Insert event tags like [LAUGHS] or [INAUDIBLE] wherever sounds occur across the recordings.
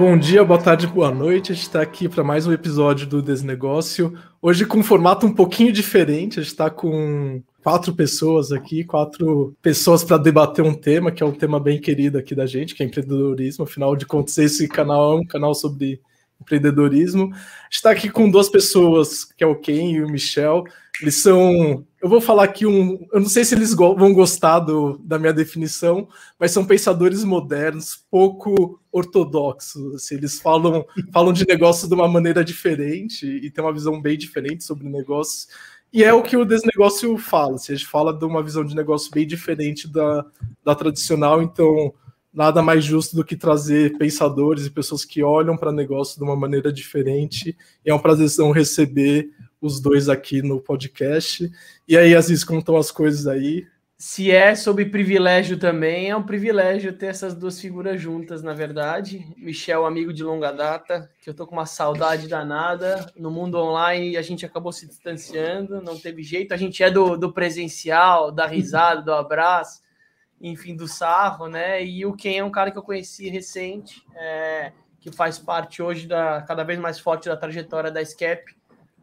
Bom dia, boa tarde, boa noite. A gente está aqui para mais um episódio do Desnegócio. Hoje com um formato um pouquinho diferente. A gente está com quatro pessoas aqui, quatro pessoas para debater um tema que é um tema bem querido aqui da gente, que é empreendedorismo. Afinal de contas, esse canal é um canal sobre empreendedorismo. Está aqui com duas pessoas, que é o Ken e o Michel. Eles são. Eu vou falar aqui um. Eu não sei se eles vão gostar do, da minha definição, mas são pensadores modernos, pouco ortodoxos. Assim, eles falam, [LAUGHS] falam de negócios de uma maneira diferente e tem uma visão bem diferente sobre negócios. E é o que o desnegócio fala. Assim, a gente fala de uma visão de negócio bem diferente da, da tradicional, então nada mais justo do que trazer pensadores e pessoas que olham para negócio de uma maneira diferente. E é um prazer receber os dois aqui no podcast. E aí, Aziz, estão as coisas aí? Se é sobre privilégio também, é um privilégio ter essas duas figuras juntas, na verdade. Michel, amigo de longa data, que eu tô com uma saudade danada. No mundo online, a gente acabou se distanciando, não teve jeito. A gente é do, do presencial, da risada, do abraço enfim, do sarro, né? E o Ken é um cara que eu conheci recente, é, que faz parte hoje da cada vez mais forte da trajetória da SCAP,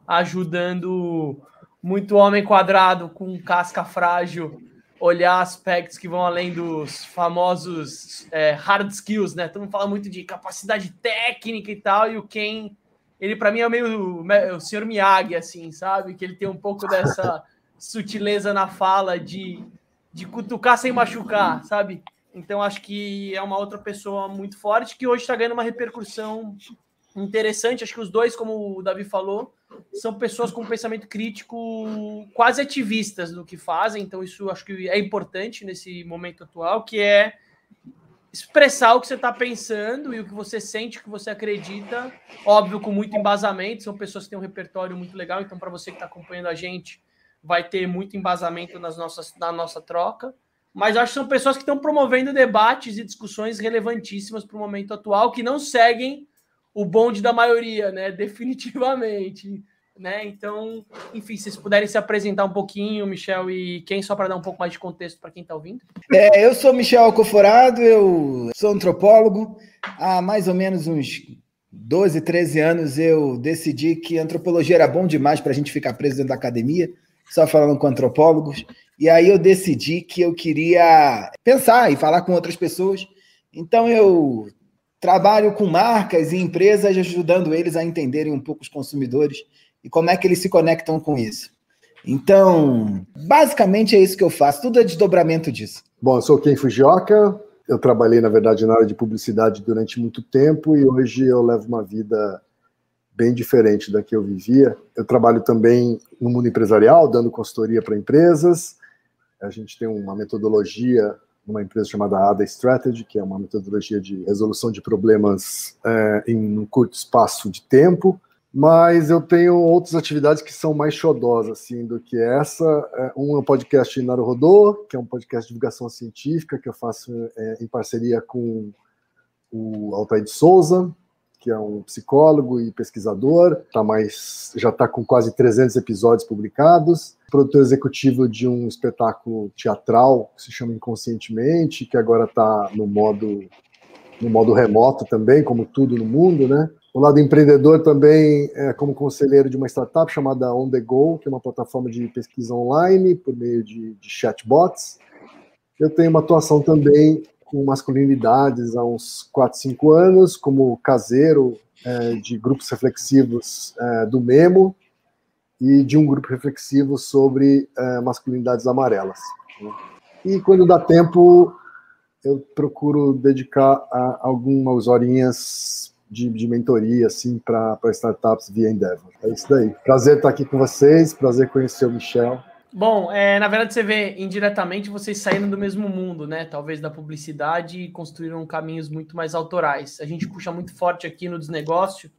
ajudando muito homem quadrado com casca frágil olhar aspectos que vão além dos famosos é, hard skills, né? Todo mundo fala muito de capacidade técnica e tal, e o Ken, ele para mim é meio o senhor Miyagi, assim, sabe? Que ele tem um pouco dessa [LAUGHS] sutileza na fala de de cutucar sem machucar, sabe? Então acho que é uma outra pessoa muito forte que hoje está ganhando uma repercussão interessante. Acho que os dois, como o Davi falou, são pessoas com pensamento crítico quase ativistas do que fazem. Então isso acho que é importante nesse momento atual, que é expressar o que você está pensando e o que você sente, o que você acredita. Óbvio, com muito embasamento. São pessoas que têm um repertório muito legal. Então, para você que está acompanhando a gente, vai ter muito embasamento nas nossas, na nossa troca, mas acho que são pessoas que estão promovendo debates e discussões relevantíssimas para o momento atual, que não seguem o bonde da maioria, né? [LAUGHS] Definitivamente. Né? Então, enfim, se vocês puderem se apresentar um pouquinho, Michel e quem, só para dar um pouco mais de contexto para quem está ouvindo. É, eu sou Michel Alcoforado, eu sou antropólogo. Há mais ou menos uns 12, 13 anos eu decidi que antropologia era bom demais para a gente ficar preso dentro da academia só falando com antropólogos. E aí eu decidi que eu queria pensar e falar com outras pessoas. Então eu trabalho com marcas e empresas ajudando eles a entenderem um pouco os consumidores e como é que eles se conectam com isso. Então, basicamente é isso que eu faço, tudo é desdobramento disso. Bom, eu sou Ken Fujioka, eu trabalhei, na verdade, na área de publicidade durante muito tempo e hoje eu levo uma vida bem diferente da que eu vivia. Eu trabalho também no mundo empresarial, dando consultoria para empresas. A gente tem uma metodologia numa empresa chamada ADA Strategy, que é uma metodologia de resolução de problemas é, em um curto espaço de tempo. Mas eu tenho outras atividades que são mais xodós, assim, do que essa. É, um é um podcast Naruhodô, que é um podcast de divulgação científica, que eu faço é, em parceria com o Altair de Souza, que é um psicólogo e pesquisador, tá mais, já está com quase 300 episódios publicados, produtor executivo de um espetáculo teatral que se chama Inconscientemente, que agora está no modo no modo remoto também, como tudo no mundo, né? O lado empreendedor também é como conselheiro de uma startup chamada On The Go, que é uma plataforma de pesquisa online por meio de, de chatbots. Eu tenho uma atuação também com masculinidades há uns 4, 5 anos, como caseiro é, de grupos reflexivos é, do Memo e de um grupo reflexivo sobre é, masculinidades amarelas. Né? E quando dá tempo, eu procuro dedicar algumas horinhas de, de mentoria assim para startups via Endeavor. É isso daí. Prazer estar aqui com vocês, prazer conhecer o Michel. Bom, é, na verdade você vê indiretamente vocês saindo do mesmo mundo, né? Talvez da publicidade e construíram caminhos muito mais autorais. A gente puxa muito forte aqui no desnegócio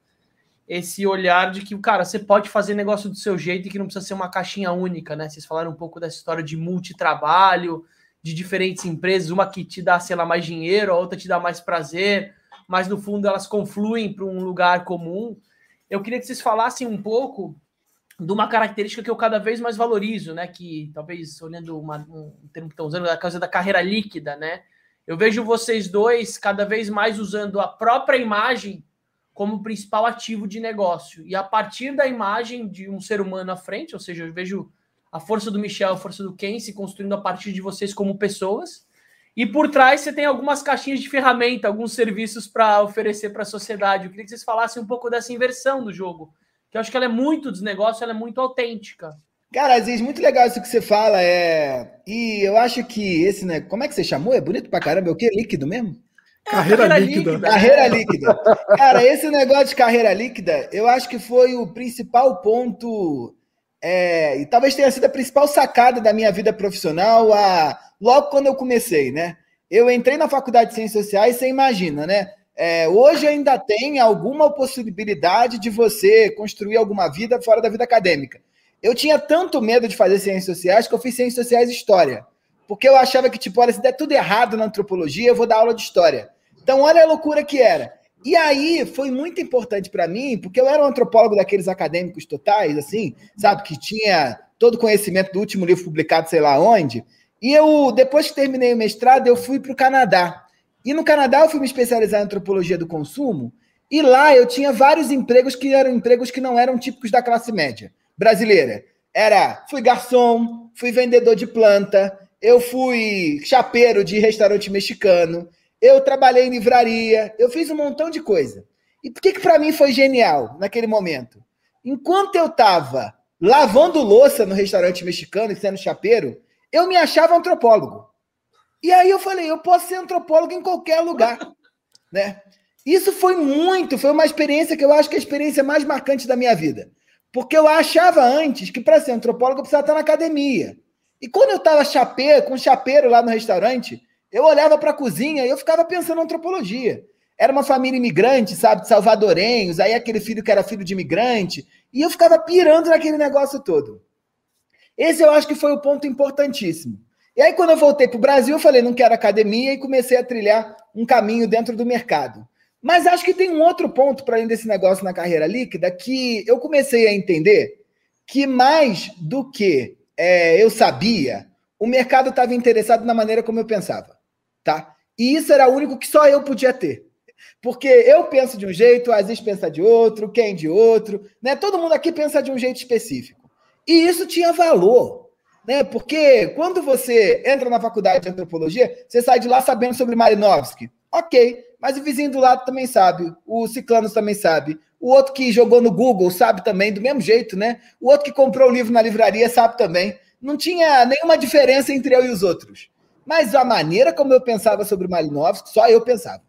esse olhar de que, cara, você pode fazer negócio do seu jeito e que não precisa ser uma caixinha única, né? Vocês falaram um pouco dessa história de multitrabalho, de diferentes empresas, uma que te dá, sei lá, mais dinheiro, a outra te dá mais prazer, mas no fundo elas confluem para um lugar comum. Eu queria que vocês falassem um pouco de uma característica que eu cada vez mais valorizo, né? Que talvez olhando uma, um termo que estão usando, a causa da carreira líquida, né? Eu vejo vocês dois cada vez mais usando a própria imagem como principal ativo de negócio. E a partir da imagem de um ser humano à frente, ou seja, eu vejo a força do Michel, a força do Ken se construindo a partir de vocês como pessoas. E por trás você tem algumas caixinhas de ferramenta, alguns serviços para oferecer para a sociedade. Eu queria que vocês falassem um pouco dessa inversão do jogo, que eu acho que ela é muito dos negócios, ela é muito autêntica. Cara, Aziz, muito legal isso que você fala. É... E eu acho que esse, né? Como é que você chamou? É bonito pra caramba. É o quê? Líquido mesmo? Carreira, carreira líquida. líquida. Carreira líquida. Cara, esse negócio de carreira líquida, eu acho que foi o principal ponto. É... e talvez tenha sido a principal sacada da minha vida profissional a... logo quando eu comecei, né? Eu entrei na faculdade de Ciências Sociais, você imagina, né? É, hoje ainda tem alguma possibilidade de você construir alguma vida fora da vida acadêmica. Eu tinha tanto medo de fazer ciências sociais que eu fiz ciências sociais e história. Porque eu achava que, tipo, olha, se der tudo errado na antropologia, eu vou dar aula de história. Então, olha a loucura que era. E aí foi muito importante para mim, porque eu era um antropólogo daqueles acadêmicos totais, assim, sabe, que tinha todo o conhecimento do último livro publicado, sei lá onde. E eu, depois que terminei o mestrado, eu fui para o Canadá. E no Canadá eu fui me especializar em antropologia do consumo. E lá eu tinha vários empregos que eram empregos que não eram típicos da classe média brasileira. Era, fui garçom, fui vendedor de planta, eu fui chapeiro de restaurante mexicano, eu trabalhei em livraria, eu fiz um montão de coisa. E por que que para mim foi genial naquele momento? Enquanto eu estava lavando louça no restaurante mexicano e sendo chapeiro, eu me achava antropólogo. E aí eu falei, eu posso ser antropólogo em qualquer lugar, [LAUGHS] né? Isso foi muito, foi uma experiência que eu acho que é a experiência mais marcante da minha vida. Porque eu achava antes que para ser antropólogo eu precisava estar na academia. E quando eu estava chapeiro, com chapeiro lá no restaurante, eu olhava para a cozinha e eu ficava pensando em antropologia. Era uma família imigrante, sabe, de salvadorenhos, aí aquele filho que era filho de imigrante, e eu ficava pirando naquele negócio todo. Esse eu acho que foi o ponto importantíssimo. E aí, quando eu voltei para o Brasil, eu falei, não quero academia, e comecei a trilhar um caminho dentro do mercado. Mas acho que tem um outro ponto para além desse negócio na carreira líquida que eu comecei a entender que mais do que é, eu sabia, o mercado estava interessado na maneira como eu pensava, tá? E isso era o único que só eu podia ter. Porque eu penso de um jeito, a Aziz pensa de outro, quem de outro, né? Todo mundo aqui pensa de um jeito específico. E isso tinha valor, né? Porque quando você entra na faculdade de antropologia, você sai de lá sabendo sobre Marinovsky. Ok, mas o vizinho do lado também sabe, o Ciclanos também sabe, o outro que jogou no Google sabe também, do mesmo jeito, né? O outro que comprou o livro na livraria sabe também. Não tinha nenhuma diferença entre eu e os outros. Mas a maneira como eu pensava sobre Malinovski, só eu pensava.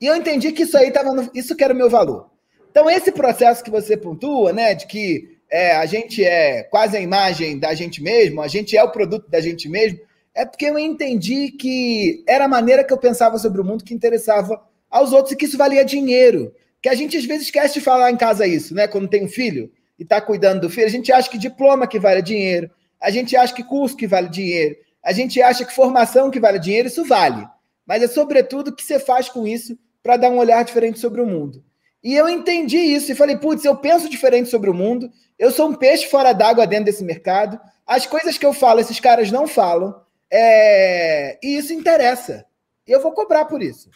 E eu entendi que isso aí estava. Isso que era o meu valor. Então, esse processo que você pontua, né, de que é, a gente é quase a imagem da gente mesmo, a gente é o produto da gente mesmo, é porque eu entendi que era a maneira que eu pensava sobre o mundo que interessava aos outros e que isso valia dinheiro. Que a gente às vezes esquece de falar em casa isso, né? Quando tem um filho e está cuidando do filho, a gente acha que diploma que vale dinheiro, a gente acha que curso que vale dinheiro, a gente acha que formação que vale dinheiro, isso vale. Mas é sobretudo o que você faz com isso para dar um olhar diferente sobre o mundo. E eu entendi isso e falei, putz, eu penso diferente sobre o mundo, eu sou um peixe fora d'água dentro desse mercado, as coisas que eu falo, esses caras não falam, é... e isso interessa. E eu vou cobrar por isso.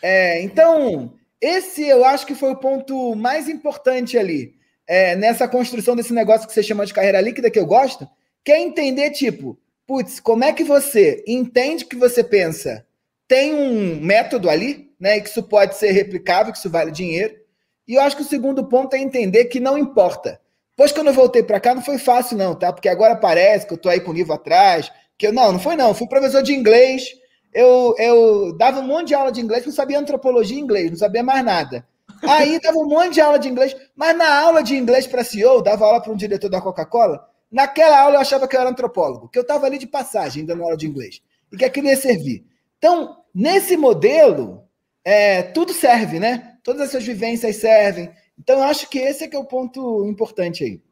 É, então, esse eu acho que foi o ponto mais importante ali, é, nessa construção desse negócio que você chama de carreira líquida, que eu gosto, que é entender, tipo, putz, como é que você entende que você pensa tem um método ali, né, que isso pode ser replicável, que isso vale dinheiro. E eu acho que o segundo ponto é entender que não importa. Depois, quando eu voltei para cá, não foi fácil, não, tá? Porque agora parece que eu tô aí com o livro atrás, que eu não, não foi não. Eu fui professor de inglês, eu, eu dava um monte de aula de inglês, não sabia antropologia em inglês, não sabia mais nada. Aí dava um monte de aula de inglês, mas na aula de inglês para CEO, dava aula para um diretor da Coca-Cola, naquela aula eu achava que eu era antropólogo, que eu estava ali de passagem dando aula de inglês, e que aquilo ia servir. Então, nesse modelo, é, tudo serve, né? Todas essas vivências servem. Então, eu acho que esse é que é o ponto importante aí.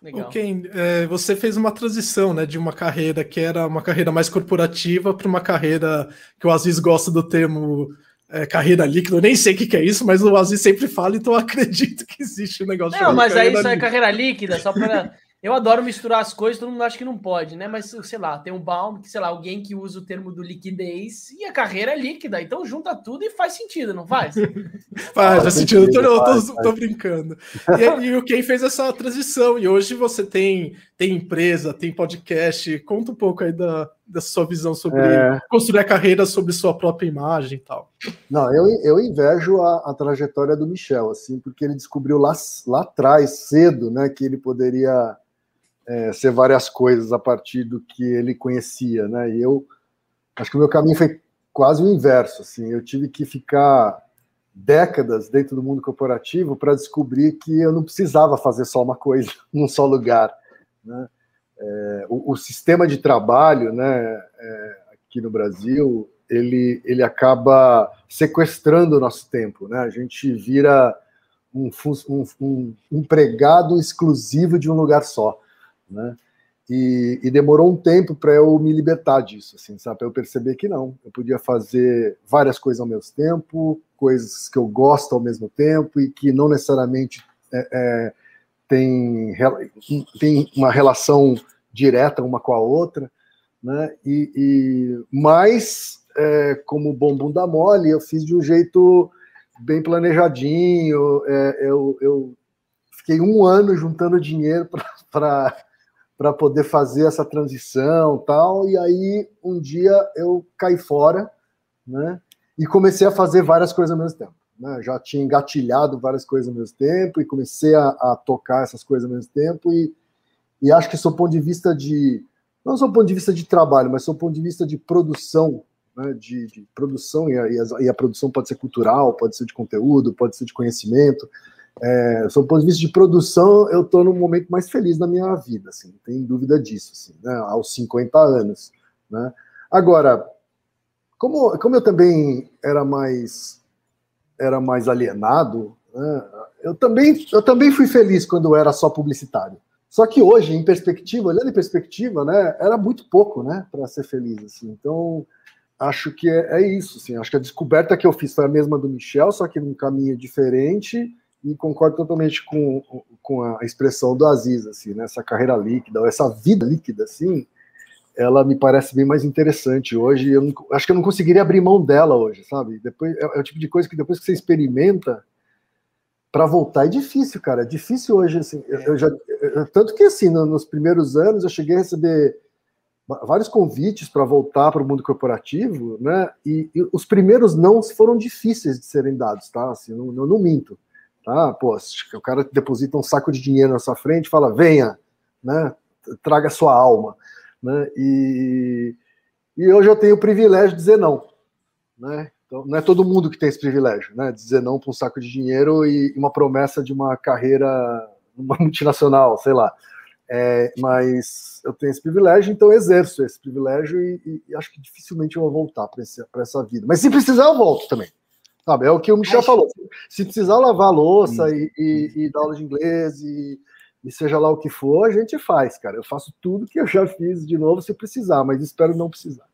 Legal. Ok, é, você fez uma transição, né, de uma carreira que era uma carreira mais corporativa para uma carreira que o Aziz gosta do termo é, carreira líquida. Eu nem sei o que, que, é isso, mas o Aziz sempre fala, então eu acredito que existe um negócio. Não, mas aí isso é carreira líquida, só para Eu adoro misturar as coisas, todo mundo acha que não pode, né? Mas, sei lá, tem um Baum, que, sei lá, alguém que usa o termo do liquidez e a carreira é líquida. Então junta tudo e faz sentido, não faz? [LAUGHS] faz, faz sentido. Tô, eu tô, tô, brincando. E, e o Ken fez essa transição. E hoje você tem, tem empresa, tem podcast. Conta um pouco aí da, da sua visão sobre é... construir a carreira sobre sua própria imagem e tal. Não, eu, eu invejo a, a trajetória do Michel, assim, porque ele descobriu lá, lá atrás, cedo, né, que ele poderia é, ser várias coisas a partir do que ele conhecia, né? E eu acho que o meu caminho foi quase o inverso, assim. Eu tive que ficar décadas dentro do mundo corporativo para descobrir que eu não precisava fazer só uma coisa [LAUGHS] num só lugar, né? É, o, o, sistema de trabalho, né, é, aqui no Brasil, ele, ele acaba sequestrando o nosso tempo, né? A gente vira um, um, um empregado exclusivo de um lugar só né? E, e demorou um tempo para eu me libertar disso, assim, sabe? Para eu perceber que não, eu podia fazer várias coisas ao mesmo tempo, coisas que eu gosto ao mesmo tempo e que não necessariamente é, é, tem, tem uma relação direta uma com a outra, né? E, e mas é, como bom bunda mole, eu fiz de um jeito bem planejadinho. É, eu, eu fiquei um ano juntando dinheiro para para poder fazer essa transição tal. E aí um dia eu caí fora, né? E comecei a fazer várias coisas ao mesmo tempo. Né? Já tinha engatilhado várias coisas ao mesmo tempo e comecei a, a tocar essas coisas ao mesmo tempo. E, e acho que, do ponto de vista de. Não só ponto de vista de trabalho, mas do ponto de vista de produção, né? de, de produção, e a, e a produção pode ser cultural, pode ser de conteúdo, pode ser de conhecimento. É, sob o ponto de vista de produção, eu estou num momento mais feliz da minha vida, assim, não tem dúvida disso, assim, né, aos 50 anos. Né? Agora, como, como eu também era mais era mais alienado, né, eu, também, eu também fui feliz quando era só publicitário. Só que hoje, em perspectiva, olhando em perspectiva, né, era muito pouco, né, para ser feliz, assim. Então, acho que é, é, isso, assim. Acho que a descoberta que eu fiz foi a mesma do Michel, só que num caminho diferente e concordo totalmente com, com a expressão do Aziz, assim, né? essa carreira líquida, ou essa vida líquida, assim, ela me parece bem mais interessante hoje. Eu não, acho que eu não conseguiria abrir mão dela hoje, sabe? Depois é, é o tipo de coisa que depois que você experimenta, para voltar é difícil, cara. É difícil hoje, assim. Eu, eu já, eu, tanto que assim, no, nos primeiros anos eu cheguei a receber vários convites para voltar para o mundo corporativo, né? E, e, os primeiros não foram difíceis de serem dados, tá? Assim, não, não, não minto. Tá? Pô, o cara deposita um saco de dinheiro na sua frente e fala, venha, né? traga sua alma. Né? E, e hoje eu tenho o privilégio de dizer não. Né? Então, não é todo mundo que tem esse privilégio, né? dizer não para um saco de dinheiro e uma promessa de uma carreira numa [LAUGHS] multinacional, sei lá. É, mas eu tenho esse privilégio, então exerço esse privilégio e, e acho que dificilmente eu vou voltar para essa vida. Mas se precisar, eu volto também. Sabe, é o que o Michel Acho... falou. Se precisar lavar louça e, e, e, dar aula de inglês e, e, seja lá o que for, a gente faz, cara. Eu faço tudo que eu já fiz de novo se precisar, mas espero não precisar.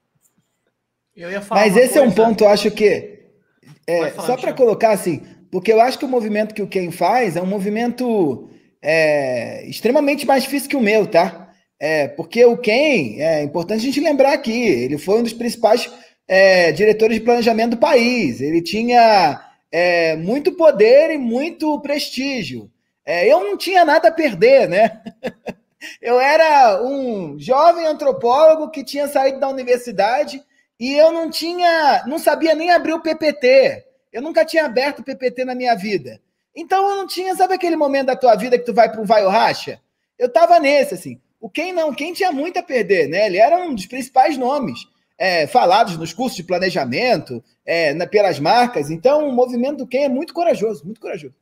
mas esse coisa... é um ponto, eu acho que. É, falar, só para colocar assim, porque eu acho que o movimento que o Ken faz é um movimento é, extremamente mais difícil que o meu, tá? É, porque o Ken, é importante a gente lembrar aqui, ele foi um dos principais é, de planejamento do país, ele tinha é, muito poder e muito prestígio. É, eu não tinha nada a perder, né? [LAUGHS] Eu era um jovem antropólogo que tinha saído da universidade e eu não tinha, não sabia nem abrir o PPT. Eu nunca tinha aberto o PPT na minha vida. Então eu não tinha, sabe aquele momento da tua vida que tu vai um vai ou racha? Eu tava nesse assim. O quem não, quem tinha muito a perder, né? Ele era um dos principais nomes é, falados nos cursos de planejamento, é, na, pelas marcas. Então, o movimento do Quem é muito corajoso, muito corajoso.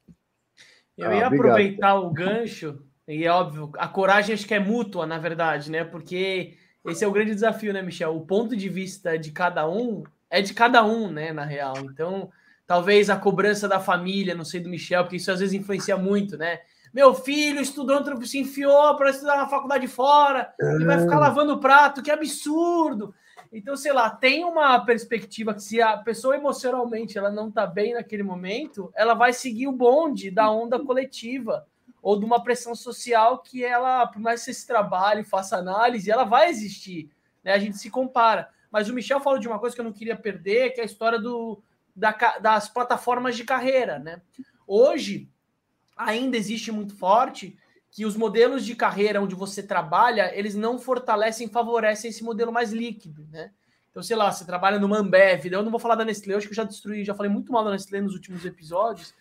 Eu ia ah, aproveitar o gancho, e é óbvio, a coragem acho que é mútua, na verdade, né? Porque esse é o grande desafio, né, Michel? O ponto de vista de cada um é de cada um, né, na real. Então, talvez a cobrança da família, não sei do Michel, porque isso às vezes influencia muito, né? Meu filho estudou, se enfiou para estudar na faculdade fora é. e vai ficar lavando prato, que absurdo. Então, sei lá, tem uma perspectiva que se a pessoa emocionalmente ela não tá bem naquele momento, ela vai seguir o bonde da onda coletiva. ou de uma pressão social que ela, por mais que esse trabalho, faça análise, ela vai existir. Né? A gente se compara. Mas o Michel falou de uma coisa que eu não queria perder, que é a história do, da, das plataformas de carreira. Né? Hoje, ainda existe muito forte que os modelos de carreira onde você trabalha, eles não fortalecem, favorecem esse modelo mais líquido, né? Então, sei lá, você trabalha no Ambev, eu não vou falar da Nestlé, eu acho que eu já destruí, já falei muito mal da Nestlé nos últimos episódios,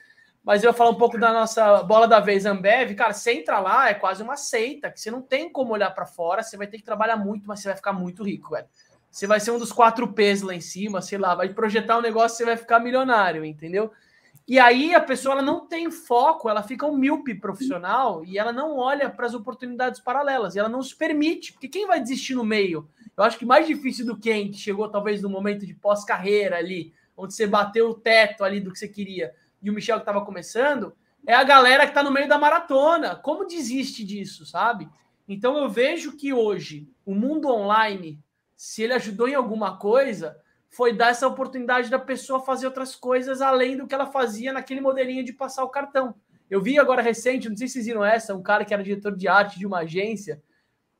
mas eu vou falar um pouco da nossa bola da vez Ambev, cara, você entra lá, é quase uma seita, que você não tem como olhar para fora, você vai ter que trabalhar muito, mas você vai ficar muito rico, velho. Você vai ser um dos quatro P's lá em cima, sei lá, vai projetar um negócio, você vai ficar milionário, entendeu? E aí a pessoa ela não tem foco, ela fica um míope profissional e ela não olha para as oportunidades paralelas, e ela não se permite, porque quem vai desistir no meio? Eu acho que mais difícil do que quem chegou talvez no momento de pós-carreira ali, onde você bateu o teto ali do que você queria, e o Michel que estava começando, é a galera que está no meio da maratona. Como desiste disso, sabe? Então eu vejo que hoje o mundo online, se ele ajudou em alguma coisa, foi dar essa oportunidade da pessoa fazer outras coisas além do que ela fazia naquele modelinho de passar o cartão. Eu vi agora recente, não sei se vocês viram essa, um cara que era diretor de arte de uma agência,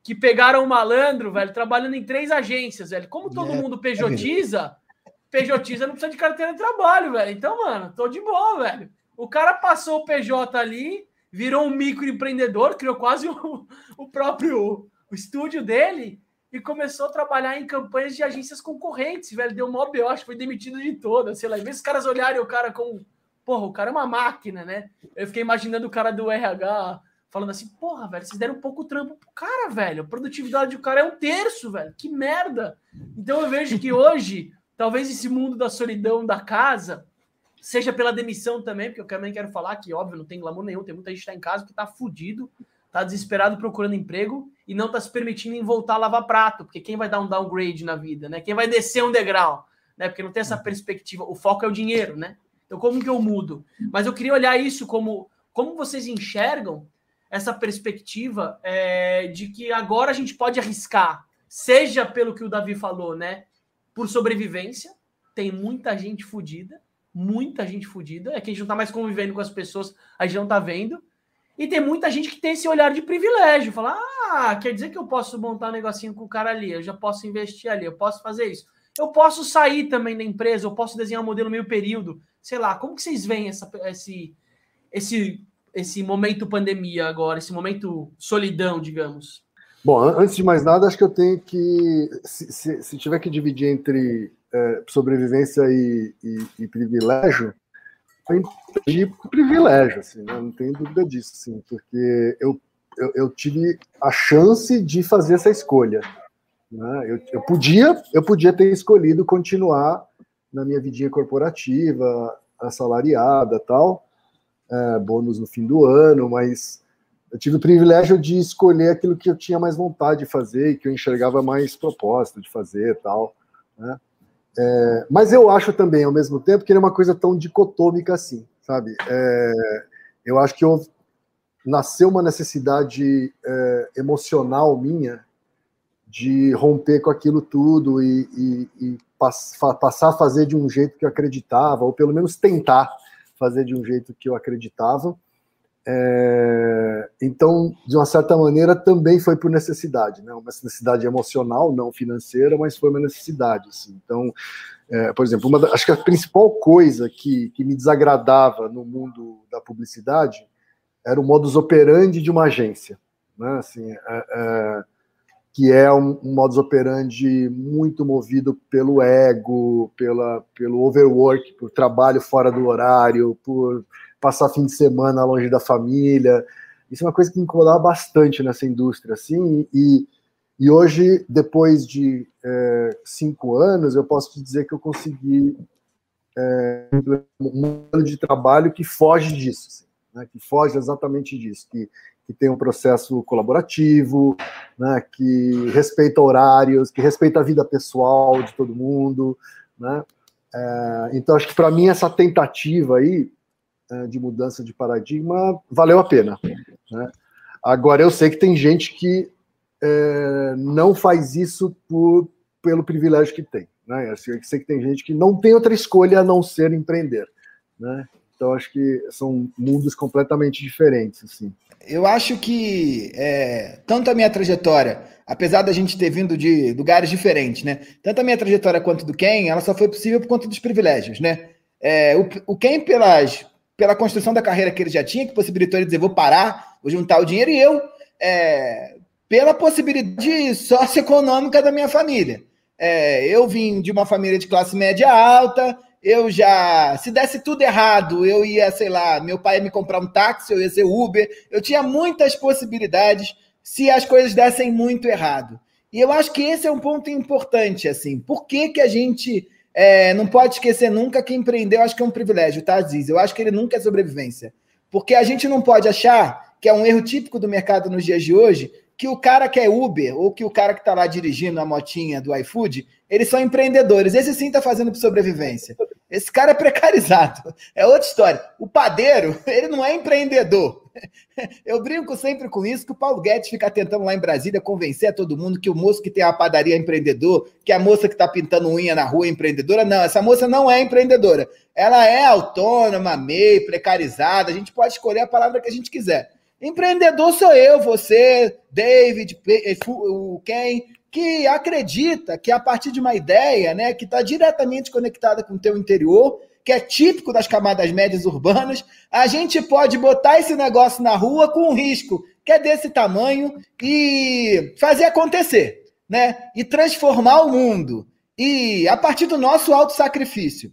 que pegaram um malandro, velho, trabalhando em três agências, velho. Como todo yeah. mundo pejotiza, pejotiza não precisa de carteira de trabalho, velho. Então, mano, tô de boa, velho. O cara passou o PJ ali, virou um microempreendedor, criou quase [LAUGHS] o, o próprio o estúdio dele e começou a trabalhar em campanhas de agências concorrentes, velho. Deu mó B.O., acho que foi demitido de todas, sei lá. Em vez os caras olharem o cara como, porra, o cara é uma máquina, né? Eu fiquei imaginando o cara do RH falando assim, porra, velho, vocês deram pouco trampo pro cara, velho. A produtividade do cara é um terço, velho. Que merda. Então eu vejo que hoje, talvez esse mundo da solidão da casa, seja pela demissão também, porque eu também quero falar que, óbvio, não tem glamour nenhum, tem muita gente que tá em casa que tá fudido, tá desesperado procurando emprego e não tá se permitindo em voltar a lavar prato, porque quem vai dar um downgrade na vida, né? Quem vai descer um degrau, né? Porque não tem essa perspectiva, o foco é o dinheiro, né? Então como que eu mudo? Mas eu queria olhar isso como como vocês enxergam essa perspectiva é, de que agora a gente pode arriscar, seja pelo que o Davi falou, né? Por sobrevivência, tem muita gente fodida, muita gente fodida, é que a gente não tá mais convivendo com as pessoas, a gente não tá vendo. E tem muita gente que tem esse olhar de privilégio, falar: ah, quer dizer que eu posso montar um negocinho com o cara ali, eu já posso investir ali, eu posso fazer isso. Eu posso sair também da empresa, eu posso desenhar um modelo meio período. Sei lá, como que vocês veem essa, esse, esse, esse momento pandemia agora, esse momento solidão, digamos? Bom, antes de mais nada, acho que eu tenho que, se, se, se tiver que dividir entre é, sobrevivência e, e, e privilégio, de privilégio, assim, né? não tenho dúvida disso, assim, porque eu, eu, eu, tive a chance de fazer essa escolha. Né? Eu, eu, podia, eu podia ter escolhido continuar na minha vidinha corporativa, assalariada, tal, é, bônus no fim do ano, mas eu tive o privilégio de escolher aquilo que eu tinha mais vontade de fazer e que eu enxergava mais propósito de fazer, tal, né? É, mas eu acho também, ao mesmo tempo, que ele é uma coisa tão dicotômica assim, sabe? É, eu acho que houve, nasceu uma necessidade é, emocional minha de romper com aquilo tudo e, e, e pass, passar a fazer de um jeito que eu acreditava, ou pelo menos tentar fazer de um jeito que eu acreditava. É, então, de uma certa maneira, também foi por necessidade, né? uma necessidade emocional, não financeira, mas foi uma necessidade. Assim. Então, é, por exemplo, uma acho que a principal coisa que, que me desagradava no mundo da publicidade era o modus operandi de uma agência, né? assim, é, é que é um, um modus operandi muito movido pelo ego, pela, pelo overwork, por trabalho fora do horário, por passar fim de semana longe da família. Isso é uma coisa que incomodava bastante nessa indústria, assim, e, e hoje, depois de é, cinco anos, eu posso te dizer que eu consegui é, um ano de trabalho que foge disso, assim, né, que foge exatamente disso, que, que tem um processo colaborativo, né, que respeita horários, que respeita a vida pessoal de todo mundo, né? É, então, acho que para mim essa tentativa aí de mudança de paradigma valeu a pena. Né? Agora, eu sei que tem gente que é, não faz isso por, pelo privilégio que tem. Né? Eu sei que tem gente que não tem outra escolha a não ser empreender. Né? Então acho que são mundos completamente diferentes, assim. Eu acho que é, tanto a minha trajetória, apesar da gente ter vindo de lugares diferentes, né? Tanto a minha trajetória quanto do Ken, ela só foi possível por conta dos privilégios, né? É, o, o Ken, pelas, pela construção da carreira que ele já tinha, que possibilitou ele dizer, vou parar, vou juntar o dinheiro, e eu, é, pela possibilidade socioeconômica da minha família. É, eu vim de uma família de classe média alta, eu já, se desse tudo errado, eu ia, sei lá, meu pai ia me comprar um táxi, eu ia ser Uber, eu tinha muitas possibilidades se as coisas dessem muito errado. E eu acho que esse é um ponto importante, assim, por que, que a gente é, não pode esquecer nunca que empreender, eu acho que é um privilégio, tá, Aziz? Eu acho que ele nunca é sobrevivência. Porque a gente não pode achar, que é um erro típico do mercado nos dias de hoje, que o cara que é Uber ou que o cara que está lá dirigindo a motinha do iFood, eles são empreendedores. Esse sim está fazendo sobrevivência. Esse cara é precarizado. É outra história. O padeiro, [LAUGHS] ele não é empreendedor. Eu brinco sempre com isso, que o Paulo Guedes fica tentando lá em Brasília convencer a todo mundo que o moço que tem a padaria é empreendedor, que a moça que está pintando unha na rua é empreendedora. Não, essa moça não é empreendedora. Ela é autônoma, MEI, precarizada. A gente pode escolher a palavra que a gente quiser. Empreendedor sou eu, você, David, o Ken, que acredita que a partir de uma ideia, né, que está diretamente conectada com o teu interior, que é típico das camadas médias urbanas, a gente pode botar esse negócio na rua com um risco que é desse tamanho e fazer acontecer, né? E transformar o mundo. E a partir do nosso auto sacrifício.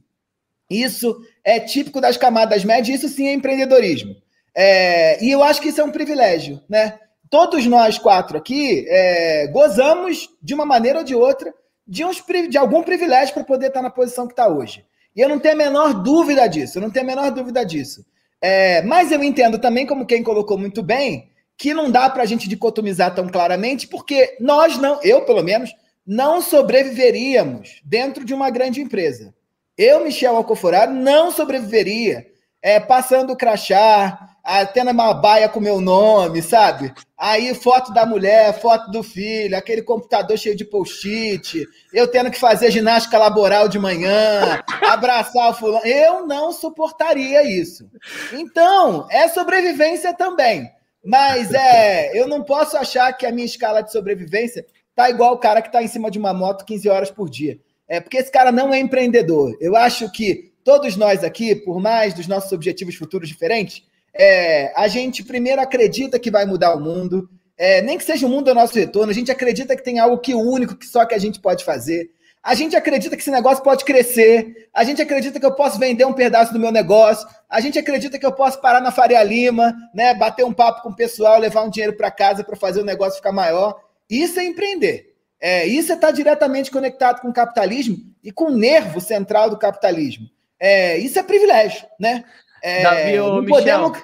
Isso é típico das camadas médias, isso sim é empreendedorismo. É, e eu acho que isso é um privilégio, né? Todos nós quatro aqui é, gozamos de uma maneira ou de outra de, uns, de algum privilégio para poder estar na posição que está hoje. E eu não tenho a menor dúvida disso, eu não tenho a menor dúvida disso. É, mas eu entendo também, como quem colocou muito bem, que não dá para a gente dicotomizar tão claramente, porque nós não, eu pelo menos, não sobreviveríamos dentro de uma grande empresa. Eu, Michel Alcoforado, não sobreviveria é, passando crachá, tendo uma baia com meu nome, sabe? Aí foto da mulher, foto do filho, aquele computador cheio de post-it, eu tendo que fazer ginástica laboral de manhã, abraçar o fulano. Eu não suportaria isso. Então, é sobrevivência também. Mas é, eu não posso achar que a minha escala de sobrevivência tá igual o cara que está em cima de uma moto 15 horas por dia. É porque esse cara não é empreendedor. Eu acho que todos nós aqui, por mais dos nossos objetivos futuros diferentes, é, a gente primeiro acredita que vai mudar o mundo, é, nem que seja o mundo do nosso retorno, a gente acredita que tem algo que único, que só que a gente pode fazer. A gente acredita que esse negócio pode crescer. A gente acredita que eu posso vender um pedaço do meu negócio. A gente acredita que eu posso parar na Faria Lima, né, bater um papo com o pessoal, levar um dinheiro para casa para fazer o negócio ficar maior. Isso é empreender. É, isso é estar diretamente conectado com o capitalismo e com o nervo central do capitalismo. É, isso é privilégio, né? É, Davi, não Michel. podemos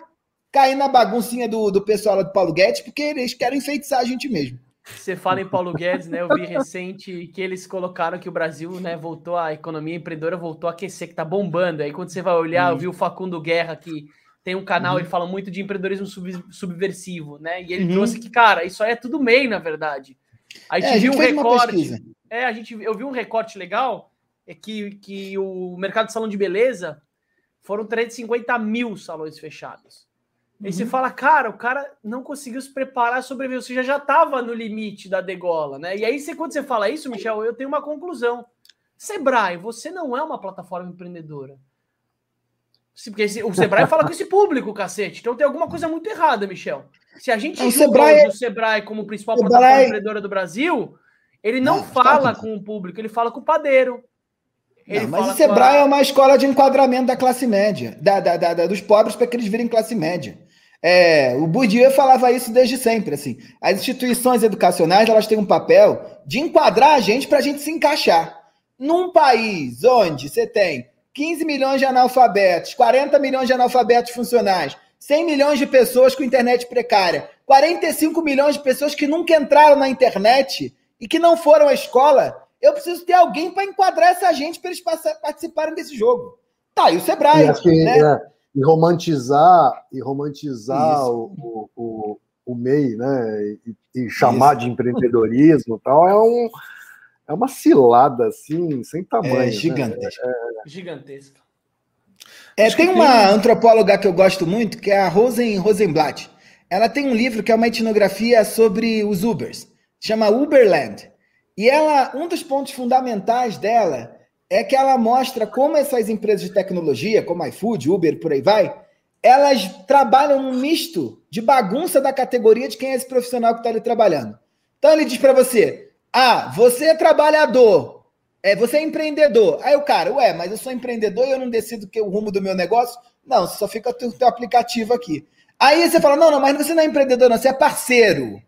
cair na baguncinha do, do pessoal do Paulo Guedes, porque eles querem enfeitiçar a gente mesmo. Você fala em Paulo Guedes, né? Eu vi recente que eles colocaram que o Brasil, né, voltou, a economia empreendedora voltou a aquecer, que tá bombando. Aí quando você vai olhar, uhum. eu vi o Facundo Guerra que tem um canal, uhum. ele fala muito de empreendedorismo sub, subversivo, né? E ele uhum. trouxe que, cara, isso aí é tudo meio, na verdade. Aí é, a gente viu um recorte. É, a gente, eu vi um recorte legal, é que, que o mercado de salão de beleza foram 350 mil salões fechados. Uhum. Aí você fala, cara, o cara não conseguiu se preparar, sobreviver. Você já já estava no limite da degola, né? E aí, você, quando você fala isso, Michel, eu tenho uma conclusão. Sebrae, você não é uma plataforma empreendedora. Porque o Sebrae fala com esse público, cacete. Então tem alguma coisa muito errada, Michel. Se a gente o Sebrae, o Sebrae como principal Sebrae... plataforma empreendedora do Brasil, ele não, não fala tá com o público, ele fala com o padeiro. Não, mas o Sebrae a... é uma escola de enquadramento da classe média, da, da, da dos pobres para que eles virem classe média. É, o Bourdieu falava isso desde sempre. Assim, as instituições educacionais elas têm um papel de enquadrar a gente para a gente se encaixar. Num país onde você tem 15 milhões de analfabetos, 40 milhões de analfabetos funcionais, 100 milhões de pessoas com internet precária, 45 milhões de pessoas que nunca entraram na internet e que não foram à escola, eu preciso ter alguém para enquadrar essa gente para eles participarem desse jogo. Tá, e o Sebrae. E, assim, né? é, e romantizar, e romantizar o, o, o, o, MEI, né? E, e chamar Isso. de empreendedorismo tal, é um. É uma cilada, assim, sem tamanho. É gigantesca. Né? É, gigantesca. É, tem uma antropóloga que eu gosto muito, que é a Rosen Rosenblatt. Ela tem um livro que é uma etnografia sobre os Ubers, chama Uberland. E ela, um dos pontos fundamentais dela é que ela mostra como essas empresas de tecnologia, como iFood, Uber, por aí vai, elas trabalham um misto de bagunça da categoria de quem é esse profissional que está ali trabalhando. Então ele diz para você: ah, você é trabalhador, é, você é empreendedor. Aí o cara, ué, mas eu sou empreendedor e eu não decido que o rumo do meu negócio? Não, só fica o teu, teu aplicativo aqui. Aí você fala: não, não, mas você não é empreendedor, não, você é parceiro.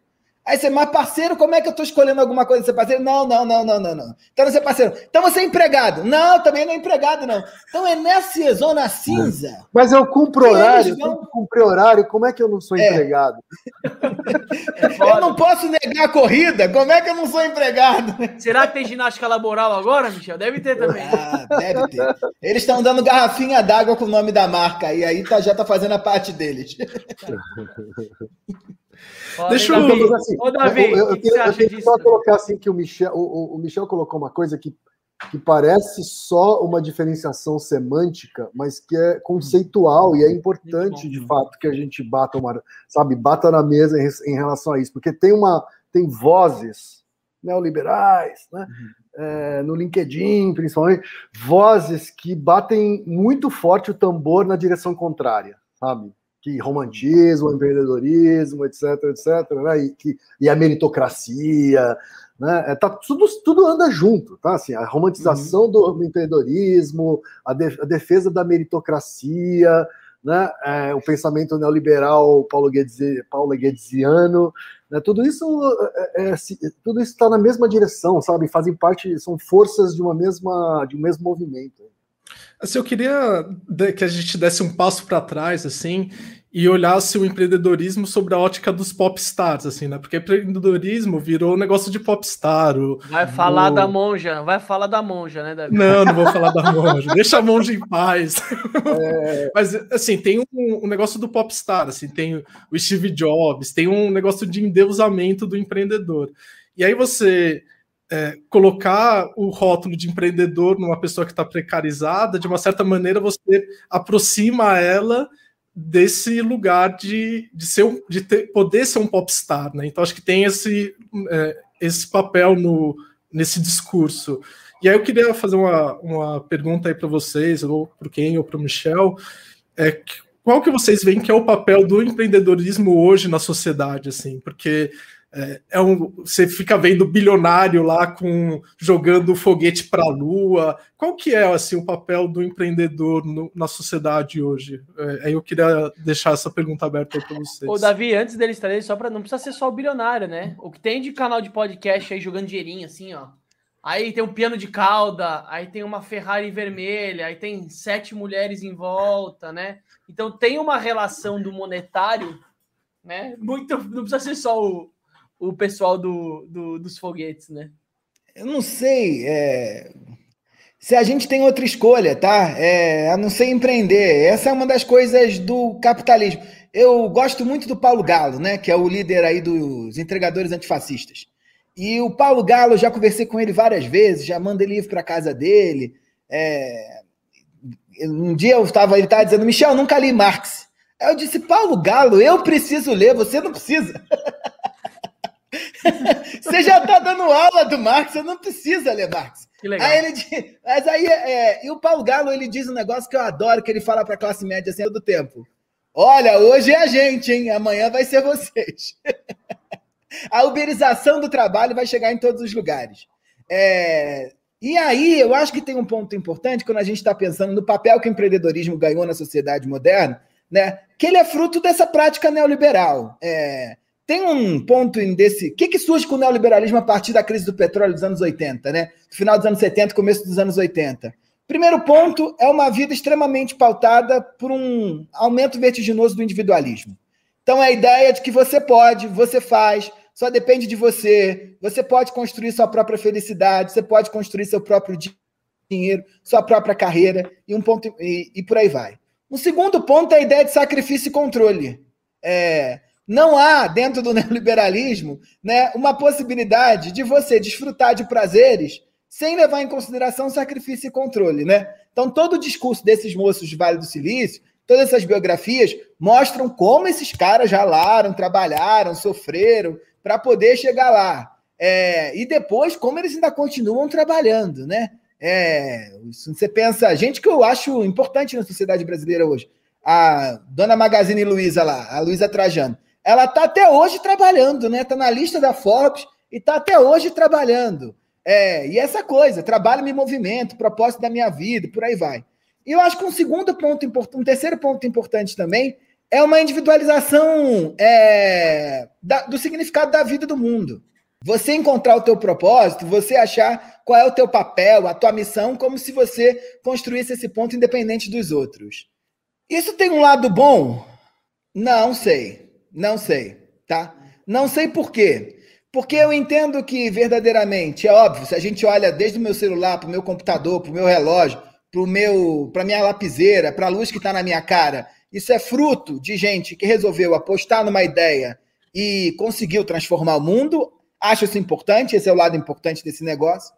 Aí você, mas parceiro, como é que eu estou escolhendo alguma coisa de ser parceiro? Não, não, não, não, não, não. Então você é parceiro. Então você é empregado. Não, também não é empregado, não. Então é nessa zona cinza. Mas eu cumpro horário, vão... eu cumprir horário, como é que eu não sou é. empregado? É [LAUGHS] eu não posso negar a corrida, como é que eu não sou empregado? Será que tem ginástica laboral agora, Michel? Deve ter também. Ah, deve ter. Eles estão dando garrafinha d'água com o nome da marca, e aí tá, já tá fazendo a parte deles. [LAUGHS] Deixa eu. Assim, Ô, Davi, eu, eu, eu, eu tenho só colocar assim que o Michel, o, o Michel colocou uma coisa que, que parece só uma diferenciação semântica, mas que é conceitual e é importante de fato que a gente bata uma, sabe, bata na mesa em, em relação a isso, porque tem uma tem vozes neoliberais, né? Uhum. É, no LinkedIn, principalmente, vozes que batem muito forte o tambor na direção contrária, sabe? Que romantismo, o empreendedorismo, etc, etc, né? e, que, e a meritocracia, né? É, tá, tudo, tudo anda junto, tá? Assim, a romantização uhum. do empreendedorismo, a, de, a, defesa da meritocracia, né? É, o pensamento neoliberal paulo, Guedes, paulo guedesiano, né? tudo isso é, é, é tudo isso está na mesma direção, sabe? Fazem parte, são forças de uma mesma, de um mesmo movimento. Assim, eu queria que a gente desse um passo para trás, assim, e olhasse o empreendedorismo sobre a ótica dos popstars, assim, né? Porque empreendedorismo virou um negócio de popstar. O, vai falar o... da monja, vai falar da monja, né, Davi? Não, não vou falar da monja. [LAUGHS] Deixa a monja em paz. É... [LAUGHS] Mas, assim, tem um, um, negócio do popstar, assim, tem o Steve Jobs, tem um negócio de endeusamento do empreendedor. E aí você é, colocar o rótulo de empreendedor numa pessoa que está precarizada, de uma certa maneira você aproxima ela desse lugar de, de, ser, de ter, poder ser um popstar, né? Então acho que tem esse, é, esse papel no, nesse discurso. E aí eu queria fazer uma, uma pergunta aí para vocês, ou para quem, ou para o Michel, é, qual que vocês veem que é o papel do empreendedorismo hoje na sociedade, assim? Porque é, é um, você fica vendo bilionário lá com jogando foguete para a lua. Qual que é assim o papel do empreendedor no, na sociedade hoje? É, eu queria deixar essa pergunta aberta para vocês. Ô Davi, antes deles trazer só para não precisa ser só o bilionário, né? O que tem de canal de podcast aí jogando dinheirinho assim, ó. Aí tem um piano de cauda, aí tem uma Ferrari vermelha, aí tem sete mulheres em volta, né? Então tem uma relação do monetário, né? Muito, não precisa ser só o, o pessoal do, do, dos foguetes, né? Eu não sei. É... Se a gente tem outra escolha, tá? É, a não ser empreender. Essa é uma das coisas do capitalismo. Eu gosto muito do Paulo Galo, né? Que é o líder aí dos entregadores antifascistas. E o Paulo Galo, já conversei com ele várias vezes, já mandei livro para casa dele. É... Um dia eu estava, ele estava dizendo, Michel, nunca li Marx. Aí eu disse, Paulo Galo, eu preciso ler, você não precisa. [LAUGHS] [LAUGHS] você já está dando aula do Marx, você não precisa ler Marx. Que legal. Aí ele diz, mas aí, é, e o Paulo Galo, ele diz um negócio que eu adoro, que ele fala para a classe média assim, todo tempo. Olha, hoje é a gente, hein? Amanhã vai ser vocês. [LAUGHS] a uberização do trabalho vai chegar em todos os lugares. É, e aí, eu acho que tem um ponto importante quando a gente está pensando no papel que o empreendedorismo ganhou na sociedade moderna, né? Que ele é fruto dessa prática neoliberal. É, tem um ponto desse. O que, que surge com o neoliberalismo a partir da crise do petróleo dos anos 80, né? Final dos anos 70, começo dos anos 80. Primeiro ponto é uma vida extremamente pautada por um aumento vertiginoso do individualismo. Então, é a ideia de que você pode, você faz, só depende de você, você pode construir sua própria felicidade, você pode construir seu próprio dinheiro, sua própria carreira, e um ponto e, e por aí vai. O segundo ponto é a ideia de sacrifício e controle. É, não há, dentro do [LAUGHS] neoliberalismo, né, uma possibilidade de você desfrutar de prazeres sem levar em consideração sacrifício e controle, né? Então, todo o discurso desses moços de Vale do Silício, todas essas biografias, mostram como esses caras ralaram, trabalharam, sofreram para poder chegar lá. É, e depois, como eles ainda continuam trabalhando, né? É, você pensa, gente que eu acho importante na sociedade brasileira hoje, a dona Magazine Luiza lá, a Luiza Trajano, ela está até hoje trabalhando, né? Está na lista da Forbes e está até hoje trabalhando. É, e essa coisa, trabalho me movimento, propósito da minha vida, por aí vai. E eu acho que um segundo ponto importante, um terceiro ponto importante também é uma individualização é, da, do significado da vida do mundo. Você encontrar o teu propósito, você achar qual é o teu papel, a tua missão, como se você construísse esse ponto independente dos outros. Isso tem um lado bom? Não sei, não sei, tá? Não sei por quê. Porque eu entendo que verdadeiramente, é óbvio, se a gente olha desde o meu celular para o meu computador, para o meu relógio, para meu, para minha lapiseira, para a luz que está na minha cara, isso é fruto de gente que resolveu apostar numa ideia e conseguiu transformar o mundo. Acho isso importante, esse é o lado importante desse negócio.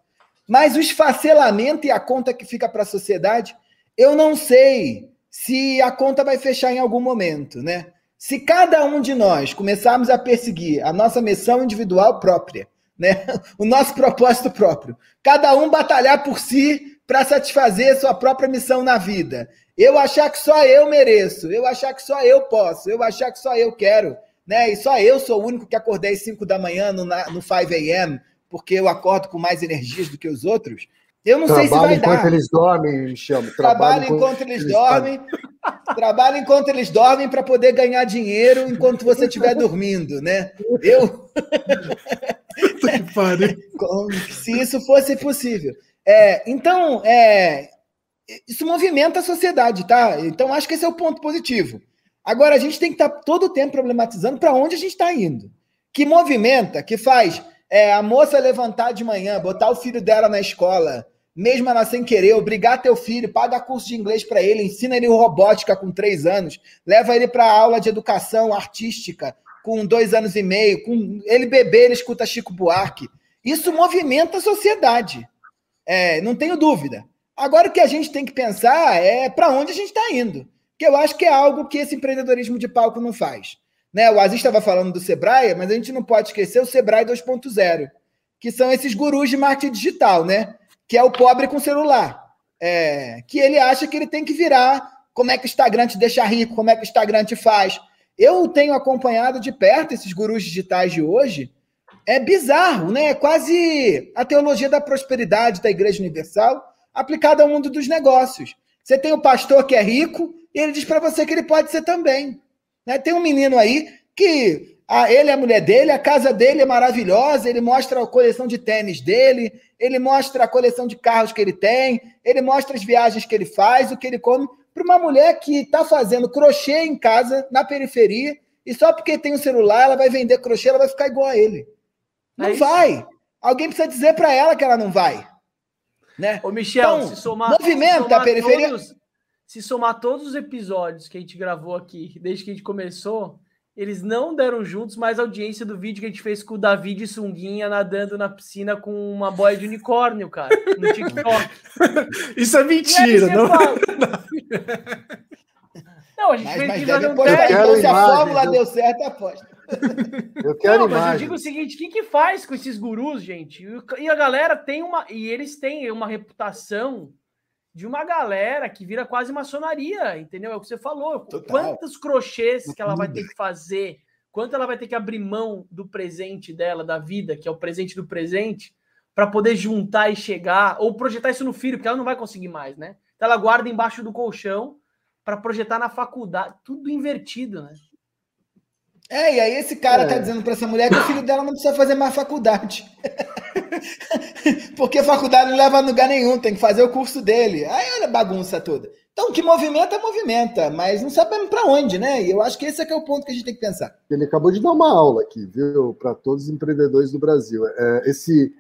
Mas o esfacelamento e a conta que fica para a sociedade, eu não sei se a conta vai fechar em algum momento, né? Se cada um de nós começarmos a perseguir a nossa missão individual própria, né? [LAUGHS] o nosso propósito próprio, cada um batalhar por si para satisfazer sua própria missão na vida, eu achar que só eu mereço, eu achar que só eu posso, eu achar que só eu quero, né? E só eu sou o único que acordei às 5 da manhã no, no 5 a.m., porque eu acordo com mais energias do que os outros. Eu não Trabalho sei se vai enquanto dar. enquanto eles dormem, chamo. Trabalho, Trabalho enquanto, eles, eles dormem. Trabalho enquanto eles dormem para poder ganhar dinheiro enquanto você estiver dormindo, né? Eu. Se isso fosse possível. É, então, é, isso movimenta a sociedade, tá? Então, acho que esse é o ponto positivo. Agora, a gente tem que estar tá todo o tempo problematizando para onde a gente está indo. Que movimenta, que faz é, a moça levantar de manhã, botar o filho dela na escola, mesmo ela sem querer, obrigar teu filho, paga curso de inglês para ele, ensina ele robótica com três anos, leva ele para aula de educação artística com dois anos e meio, com ele bebê, ele escuta Chico Buarque. Isso movimenta a sociedade, é, não tenho dúvida. Agora o que a gente tem que pensar é para onde a gente está indo, que eu acho que é algo que esse empreendedorismo de palco não faz. Né? O Aziz estava falando do Sebrae, mas a gente não pode esquecer o Sebrae 2.0, que são esses gurus de marketing digital, né? Que é o pobre com celular. É, que ele acha que ele tem que virar como é que o Instagram te deixa rico, como é que o Instagram te faz. Eu tenho acompanhado de perto esses gurus digitais de hoje. É bizarro, né? É quase a teologia da prosperidade da Igreja Universal aplicada ao mundo dos negócios. Você tem o pastor que é rico e ele diz para você que ele pode ser também. Né? Tem um menino aí que ah, ele é a mulher dele, a casa dele é maravilhosa, ele mostra a coleção de tênis dele, ele mostra a coleção de carros que ele tem, ele mostra as viagens que ele faz, o que ele come, para uma mulher que está fazendo crochê em casa, na periferia, e só porque tem um celular, ela vai vender crochê, ela vai ficar igual a ele. Não é vai. Alguém precisa dizer para ela que ela não vai. Né? Ô, Michel, então, se somar. Movimenta se somar a periferia. Todos, se somar todos os episódios que a gente gravou aqui, desde que a gente começou, eles não deram juntos, mas a audiência do vídeo que a gente fez com o David Sunguinha nadando na piscina com uma boia de unicórnio, cara, no TikTok. [LAUGHS] Isso é mentira, não? [LAUGHS] não, a gente mas, fez mas deve um teste. Então, se a fórmula deu certo, aposta. [LAUGHS] Eu quero não, mas eu digo o seguinte: o que, que faz com esses gurus, gente? E a galera tem uma. E eles têm uma reputação de uma galera que vira quase maçonaria, entendeu? É o que você falou. Total. Quantos crochês que ela vai ter que fazer, quanto ela vai ter que abrir mão do presente dela, da vida, que é o presente do presente, para poder juntar e chegar, ou projetar isso no filho, porque ela não vai conseguir mais, né? Então ela guarda embaixo do colchão para projetar na faculdade, tudo invertido, né? É, e aí esse cara tá é. tá dizendo para essa mulher que o filho dela não precisa fazer mais faculdade. [LAUGHS] Porque faculdade não leva a lugar nenhum, tem que fazer o curso dele. Aí olha a bagunça toda. Então, que movimenta, movimenta, mas não sabemos para onde, né? E eu acho que esse é, que é o ponto que a gente tem que pensar. Ele acabou de dar uma aula aqui, viu, para todos os empreendedores do Brasil. É, esse,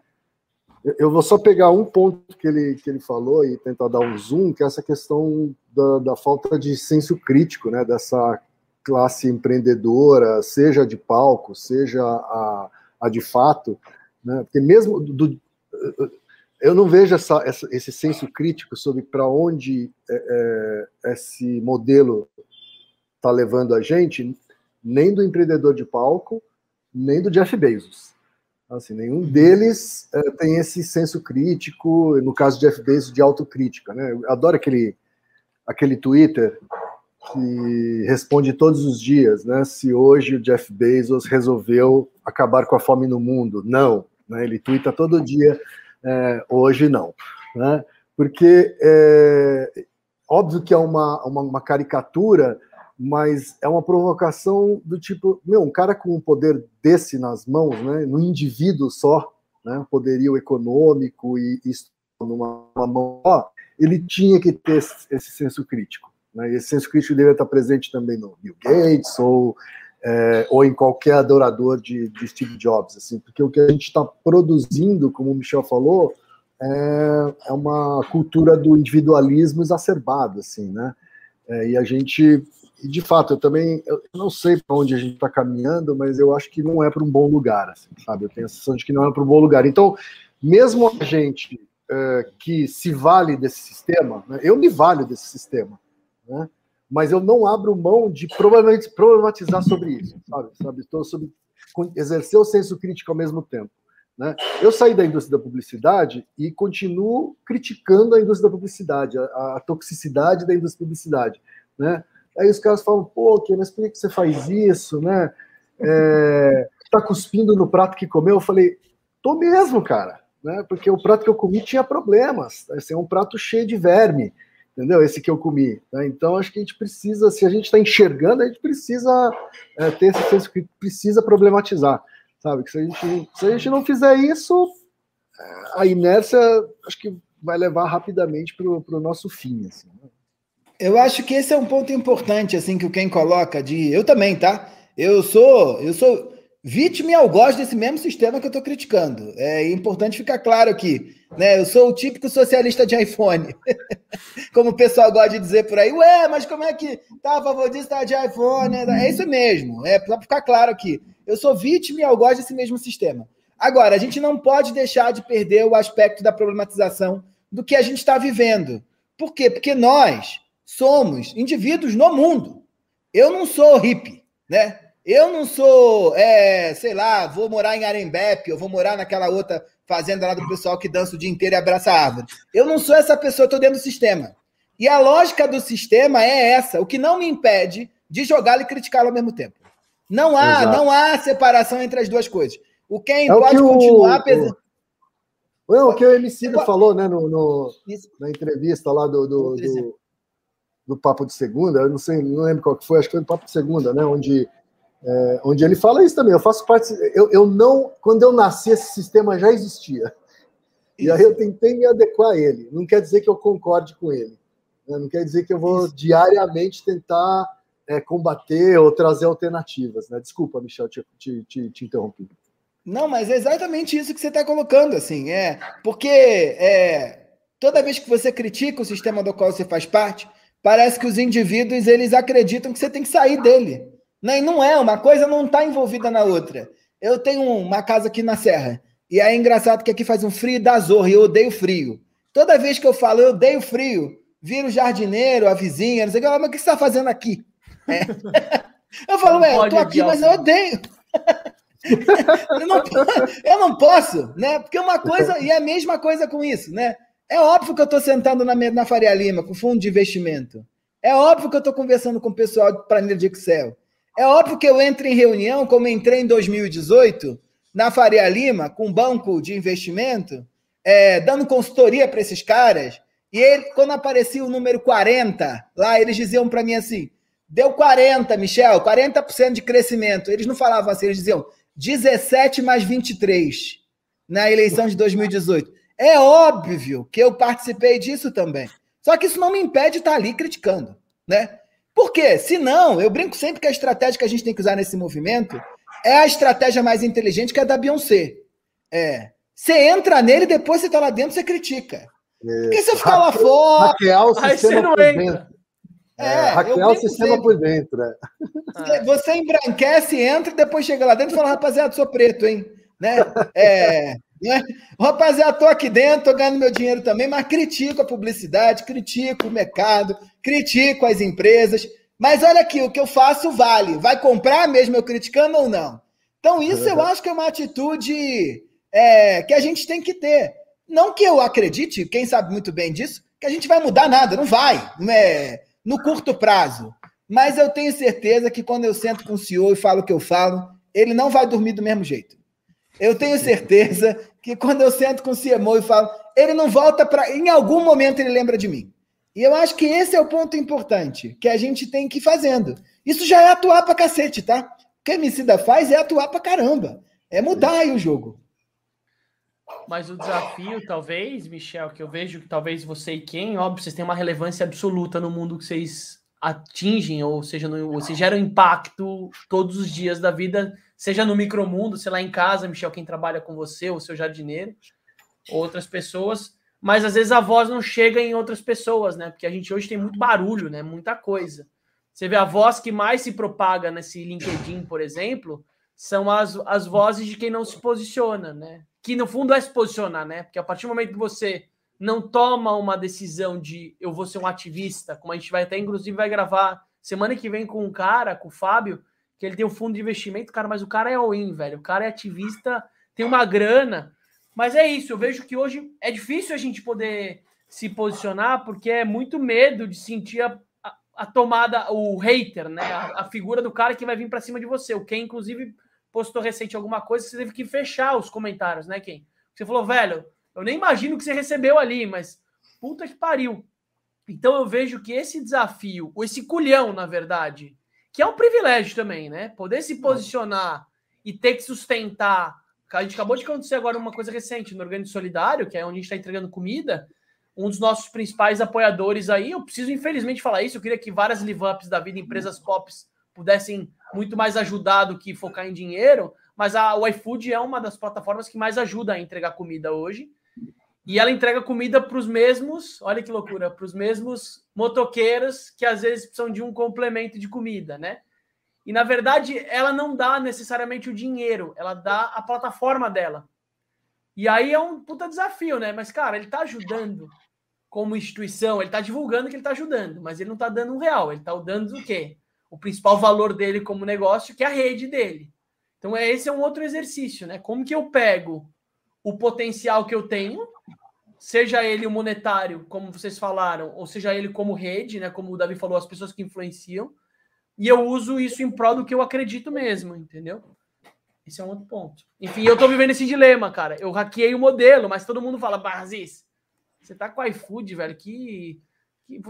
eu vou só pegar um ponto que ele, que ele falou e tentar dar um zoom, que é essa questão da, da falta de senso crítico, né? Dessa classe empreendedora, seja de palco, seja a, a de fato, né? porque mesmo do, eu não vejo essa, essa, esse senso crítico sobre para onde é, é, esse modelo está levando a gente, nem do empreendedor de palco, nem do Jeff Bezos. Assim, nenhum deles é, tem esse senso crítico, no caso de Jeff Bezos, de autocrítica. Né? Eu adoro aquele, aquele Twitter que responde todos os dias, né? Se hoje o Jeff Bezos resolveu acabar com a fome no mundo. Não. Né? Ele twitta todo dia, é, hoje não. Né? Porque é óbvio que é uma, uma, uma caricatura mas é uma provocação do tipo, meu, um cara com um poder desse nas mãos, né, no indivíduo só, né, poderio econômico e isso numa mão só, ele tinha que ter esse, esse senso crítico. Né, esse senso crítico deve estar presente também no Bill Gates ou, é, ou em qualquer adorador de, de Steve Jobs, assim, porque o que a gente está produzindo, como o Michel falou, é, é uma cultura do individualismo exacerbado, assim, né? É, e a gente de fato, eu também eu não sei para onde a gente está caminhando, mas eu acho que não é para um bom lugar, assim, sabe? Eu tenho a sensação de que não é para um bom lugar. Então, mesmo a gente é, que se vale desse sistema, né, eu me valho desse sistema, né? mas eu não abro mão de problematizar sobre isso, sabe? sabe? Estou sobre exercer o senso crítico ao mesmo tempo. Né? Eu saí da indústria da publicidade e continuo criticando a indústria da publicidade, a, a toxicidade da indústria da publicidade. Né? Aí os caras falam, pô, mas por que você faz isso, né? É, tá cuspindo no prato que comeu? Eu falei, tô mesmo, cara, né? Porque o prato que eu comi tinha problemas. Esse é um prato cheio de verme, entendeu? Esse que eu comi. Né? Então acho que a gente precisa, se a gente está enxergando, a gente precisa é, ter esse senso que precisa problematizar, sabe? Que se a gente, se a gente não fizer isso, a inércia acho que vai levar rapidamente para o nosso fim, assim. Né? Eu acho que esse é um ponto importante, assim, que o Ken coloca de. Eu também, tá? Eu sou, eu sou vítima e algoz desse mesmo sistema que eu estou criticando. É importante ficar claro aqui. Né? Eu sou o típico socialista de iPhone. [LAUGHS] como o pessoal gosta de dizer por aí, ué, mas como é que tá a favor disso, tá de iPhone? É isso mesmo. É para ficar claro aqui. Eu sou vítima e algoz desse mesmo sistema. Agora, a gente não pode deixar de perder o aspecto da problematização do que a gente está vivendo. Por quê? Porque nós, somos indivíduos no mundo. Eu não sou hippie, né? Eu não sou, é, sei lá, vou morar em Arembepe, eu vou morar naquela outra fazenda lá do pessoal que dança o dia inteiro e abraça a árvore. Eu não sou essa pessoa, estou dentro do sistema. E a lógica do sistema é essa, o que não me impede de jogá-lo e criticá-lo ao mesmo tempo. Não há, Exato. não há separação entre as duas coisas. O quem é pode continuar, o. Não, o que o MC falou, né, no, no na entrevista lá do, do, do do Papo de Segunda, eu não sei, não lembro qual que foi, acho que foi do Papo de Segunda, né? Onde, é, onde ele fala isso também. Eu faço parte. Eu, eu não. Quando eu nasci, esse sistema já existia. E aí eu tentei me adequar a ele. Não quer dizer que eu concorde com ele. Né? Não quer dizer que eu vou isso. diariamente tentar é, combater ou trazer alternativas. Né? Desculpa, Michel, te, te, te, te interrompi. Não, mas é exatamente isso que você está colocando, assim, é porque é, toda vez que você critica o sistema do qual você faz parte, Parece que os indivíduos eles acreditam que você tem que sair dele. Não, e não é, uma coisa não está envolvida na outra. Eu tenho uma casa aqui na Serra, e é engraçado que aqui faz um frio da zorra, e eu odeio frio. Toda vez que eu falo eu odeio frio, vira o jardineiro, a vizinha, não sei o que, mas o que você está fazendo aqui? É. [LAUGHS] Eu falo, ué, eu tô aqui, mas eu odeio. [LAUGHS] eu, não, [LAUGHS] eu não posso, né? Porque uma coisa, e é a mesma coisa com isso, né? É óbvio que eu estou sentando na, na Faria Lima com fundo de investimento. É óbvio que eu estou conversando com o pessoal de planilha de Excel. É óbvio que eu entro em reunião, como entrei em 2018, na Faria Lima, com um banco de investimento, é, dando consultoria para esses caras. E ele, quando aparecia o número 40, lá eles diziam para mim assim: deu 40, Michel, 40% de crescimento. Eles não falavam assim, eles diziam 17 mais 23 na eleição de 2018. É óbvio que eu participei disso também. Só que isso não me impede de estar ali criticando, né? Por quê? Se não, eu brinco sempre que a estratégia que a gente tem que usar nesse movimento é a estratégia mais inteligente, que é a da Beyoncé. É. Você entra nele, depois você está lá dentro, você critica. É. Porque você ficar lá fora. Hackear o sistema por dentro. É, é hackear o sistema sempre. por dentro. Né? Você embranquece, entra, depois chega lá dentro e fala, rapaziada, sou preto, hein? Né? É, Né? Rapaziada, tô aqui dentro, tô ganhando meu dinheiro também, mas critico a publicidade, critico o mercado, critico as empresas. Mas olha aqui, o que eu faço vale. Vai comprar mesmo eu criticando ou não? Então, isso eu acho que é uma atitude é, que a gente tem que ter. Não que eu acredite, quem sabe muito bem disso, que a gente vai mudar nada, não vai, não é no curto prazo. Mas eu tenho certeza que quando eu sento com o senhor e falo o que eu falo, ele não vai dormir do mesmo jeito. Eu tenho certeza que quando eu sento com o CMO e falo, ele não volta para. Em algum momento ele lembra de mim. E eu acho que esse é o ponto importante que a gente tem que ir fazendo. Isso já é atuar para cacete, tá? O que a Emicida faz é atuar para caramba. É mudar aí o jogo. Mas o desafio, talvez, Michel, que eu vejo que talvez você e quem, óbvio, vocês têm uma relevância absoluta no mundo que vocês atingem, ou seja, no, você gera um impacto todos os dias da vida, seja no micromundo, sei lá, em casa, Michel, quem trabalha com você, ou seu jardineiro, outras pessoas, mas às vezes a voz não chega em outras pessoas, né? Porque a gente hoje tem muito barulho, né? Muita coisa. Você vê a voz que mais se propaga nesse LinkedIn, por exemplo, são as, as vozes de quem não se posiciona, né? Que no fundo é se posicionar, né? Porque a partir do momento que você não toma uma decisão de eu vou ser um ativista, como a gente vai até, inclusive, vai gravar semana que vem com um cara, com o Fábio, que ele tem um fundo de investimento, cara, mas o cara é all-in, velho. O cara é ativista, tem uma grana. Mas é isso, eu vejo que hoje é difícil a gente poder se posicionar, porque é muito medo de sentir a, a, a tomada, o hater, né? A, a, figura do cara que vai vir para cima de você. O Ken, inclusive, postou recente alguma coisa, você teve que fechar os comentários, né, Ken? Você falou, velho, eu nem imagino o que você recebeu ali, mas puta que pariu. Então eu vejo que esse desafio, ou esse culhão, na verdade, que é um privilégio também, né? Poder se posicionar e ter que sustentar. A gente acabou de acontecer agora uma coisa recente no Organismo Solidário, que é onde a gente está entregando comida. Um dos nossos principais apoiadores aí, eu preciso infelizmente falar isso, eu queria que várias live-ups da vida, empresas pops, pudessem muito mais ajudar do que focar em dinheiro, mas a, o iFood é uma das plataformas que mais ajuda a entregar comida hoje. E ela entrega comida para os mesmos, olha que loucura, para os mesmos motoqueiros que às vezes precisam de um complemento de comida, né? E na verdade, ela não dá necessariamente o dinheiro, ela dá a plataforma dela. E aí é um puta desafio, né? Mas, cara, ele está ajudando como instituição, ele está divulgando que ele está ajudando, mas ele não está dando um real, ele está dando o quê? O principal valor dele como negócio, que é a rede dele. Então, é, esse é um outro exercício, né? Como que eu pego o potencial que eu tenho, seja ele o monetário, como vocês falaram, ou seja ele como rede, né, como o Davi falou, as pessoas que influenciam, e eu uso isso em prol do que eu acredito mesmo, entendeu? Esse é um outro ponto. Enfim, eu tô vivendo esse dilema, cara. Eu hackeei o modelo, mas todo mundo fala, Barzis, você tá com iFood, velho, que, que...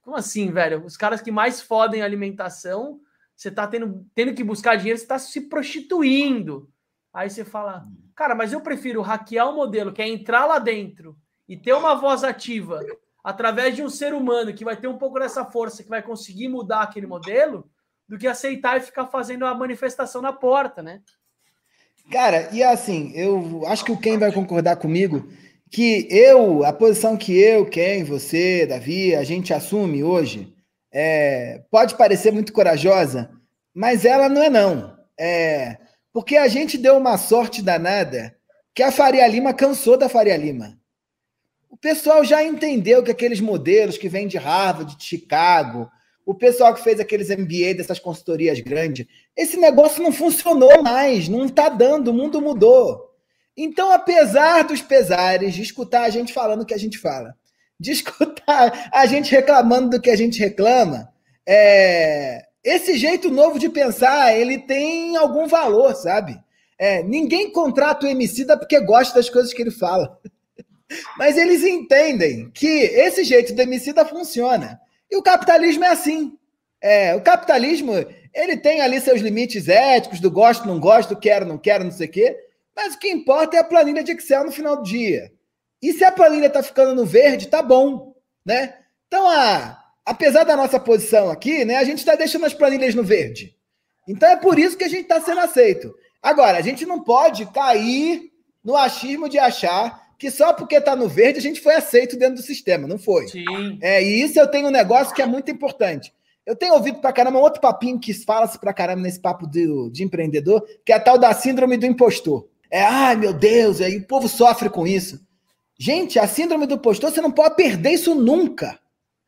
Como assim, velho? Os caras que mais fodem a alimentação, você tá tendo, tendo que buscar dinheiro, você tá se prostituindo. Aí você fala, cara, mas eu prefiro hackear o modelo, que é entrar lá dentro e ter uma voz ativa através de um ser humano que vai ter um pouco dessa força, que vai conseguir mudar aquele modelo, do que aceitar e ficar fazendo a manifestação na porta, né? Cara, e assim, eu acho que o Ken vai concordar comigo que eu, a posição que eu, Ken, você, Davi, a gente assume hoje, é, pode parecer muito corajosa, mas ela não é não. É, porque a gente deu uma sorte danada que a Faria Lima cansou da Faria Lima. O pessoal já entendeu que aqueles modelos que vêm de Harvard, de Chicago, o pessoal que fez aqueles MBA dessas consultorias grandes, esse negócio não funcionou mais, não está dando, o mundo mudou. Então, apesar dos pesares de escutar a gente falando o que a gente fala, de escutar a gente reclamando do que a gente reclama, é, esse jeito novo de pensar, ele tem algum valor, sabe? É, ninguém contrata o Emicida porque gosta das coisas que ele fala. Mas eles entendem que esse jeito do Emicida funciona. E o capitalismo é assim. É, o capitalismo, ele tem ali seus limites éticos, do gosto, não gosto, quero, não quero, não sei o quê. Mas o que importa é a planilha de Excel no final do dia. E se a planilha está ficando no verde, tá bom, né? Então, a, apesar da nossa posição aqui, né, a gente está deixando as planilhas no verde. Então é por isso que a gente está sendo aceito. Agora, a gente não pode cair no achismo de achar que só porque está no verde a gente foi aceito dentro do sistema. Não foi. Sim. É, e isso eu tenho um negócio que é muito importante. Eu tenho ouvido pra caramba um outro papinho que fala-se pra caramba nesse papo de, de empreendedor, que é a tal da síndrome do impostor. É, ai meu Deus, aí o povo sofre com isso. Gente, a síndrome do postor, você não pode perder isso nunca,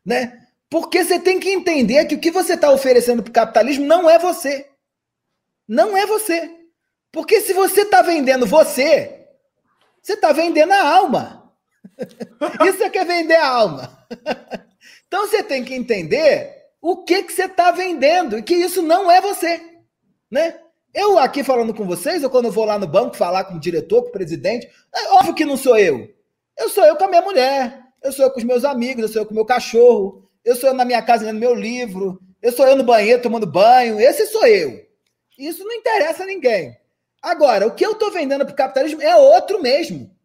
né? Porque você tem que entender que o que você está oferecendo para o capitalismo não é você. Não é você. Porque se você está vendendo você, você está vendendo a alma. [LAUGHS] Isso é que é vender a alma. [LAUGHS] Então você tem que entender o que, que você está vendendo e que isso não é você. Né? Eu aqui falando com vocês, ou quando eu vou lá no banco falar com o diretor, com o presidente, é óbvio que não sou eu. Eu sou eu com a minha mulher, eu sou eu com os meus amigos, eu sou eu com o meu cachorro, eu sou eu na minha casa lendo meu livro, eu sou eu no banheiro tomando banho, esse sou eu. Isso não interessa a ninguém. Agora, o que eu estou vendendo para o capitalismo é outro mesmo.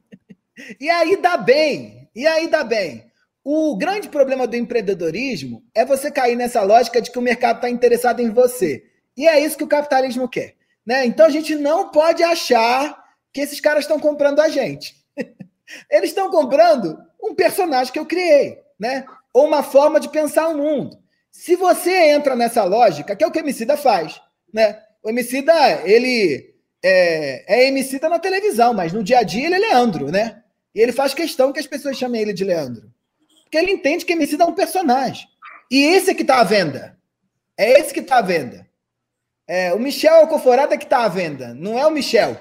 [LAUGHS] e aí dá bem, e aí dá bem. O grande problema do empreendedorismo é você cair nessa lógica de que o mercado está interessado em você. E é isso que o capitalismo quer. Né? Então a gente não pode achar que esses caras estão comprando a gente. [LAUGHS] Eles estão comprando um personagem que eu criei, né? Ou uma forma de pensar o mundo. Se você entra nessa lógica, que é o que o Emicida faz, né? O Emicida, ele é, é Emicida na televisão, mas no dia a dia ele é Leandro, né? E ele faz questão que as pessoas chamem ele de Leandro. Porque ele entende que Emicida é um personagem. E esse é que está à venda. É esse que está à venda. É, o Michel Alcoforada que está à venda, não é o Michel.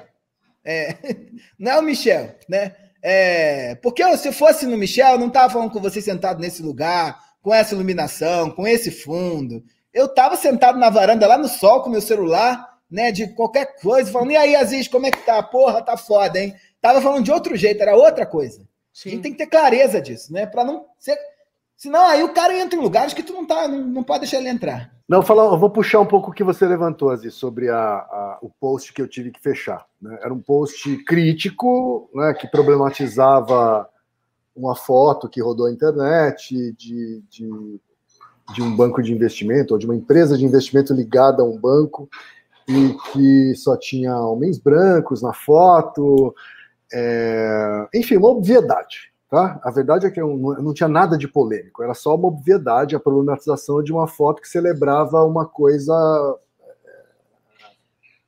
É, [LAUGHS] não é o Michel, né? É, porque se fosse no Michel, eu não estava falando com você sentado nesse lugar, com essa iluminação, com esse fundo. Eu estava sentado na varanda lá no sol com meu celular, né, de qualquer coisa, falando, e aí, Aziz, como é que tá? Porra, tá foda, hein? Tava falando de outro jeito, era outra coisa. Sim. A gente tem que ter clareza disso, né? Para não ser. Senão aí o cara entra em lugares que tu não, tá, não, não pode deixar ele entrar. Não, falar, eu vou puxar um pouco o que você levantou, Aziz, sobre a, a, o post que eu tive que fechar. Né? Era um post crítico, né, que problematizava uma foto que rodou a internet de, de, de um banco de investimento, ou de uma empresa de investimento ligada a um banco, e que só tinha homens brancos na foto. É... Enfim, uma obviedade. Tá? A verdade é que não, não, tinha nada de polêmico, era só uma obviedade, a problematização de uma foto que celebrava uma coisa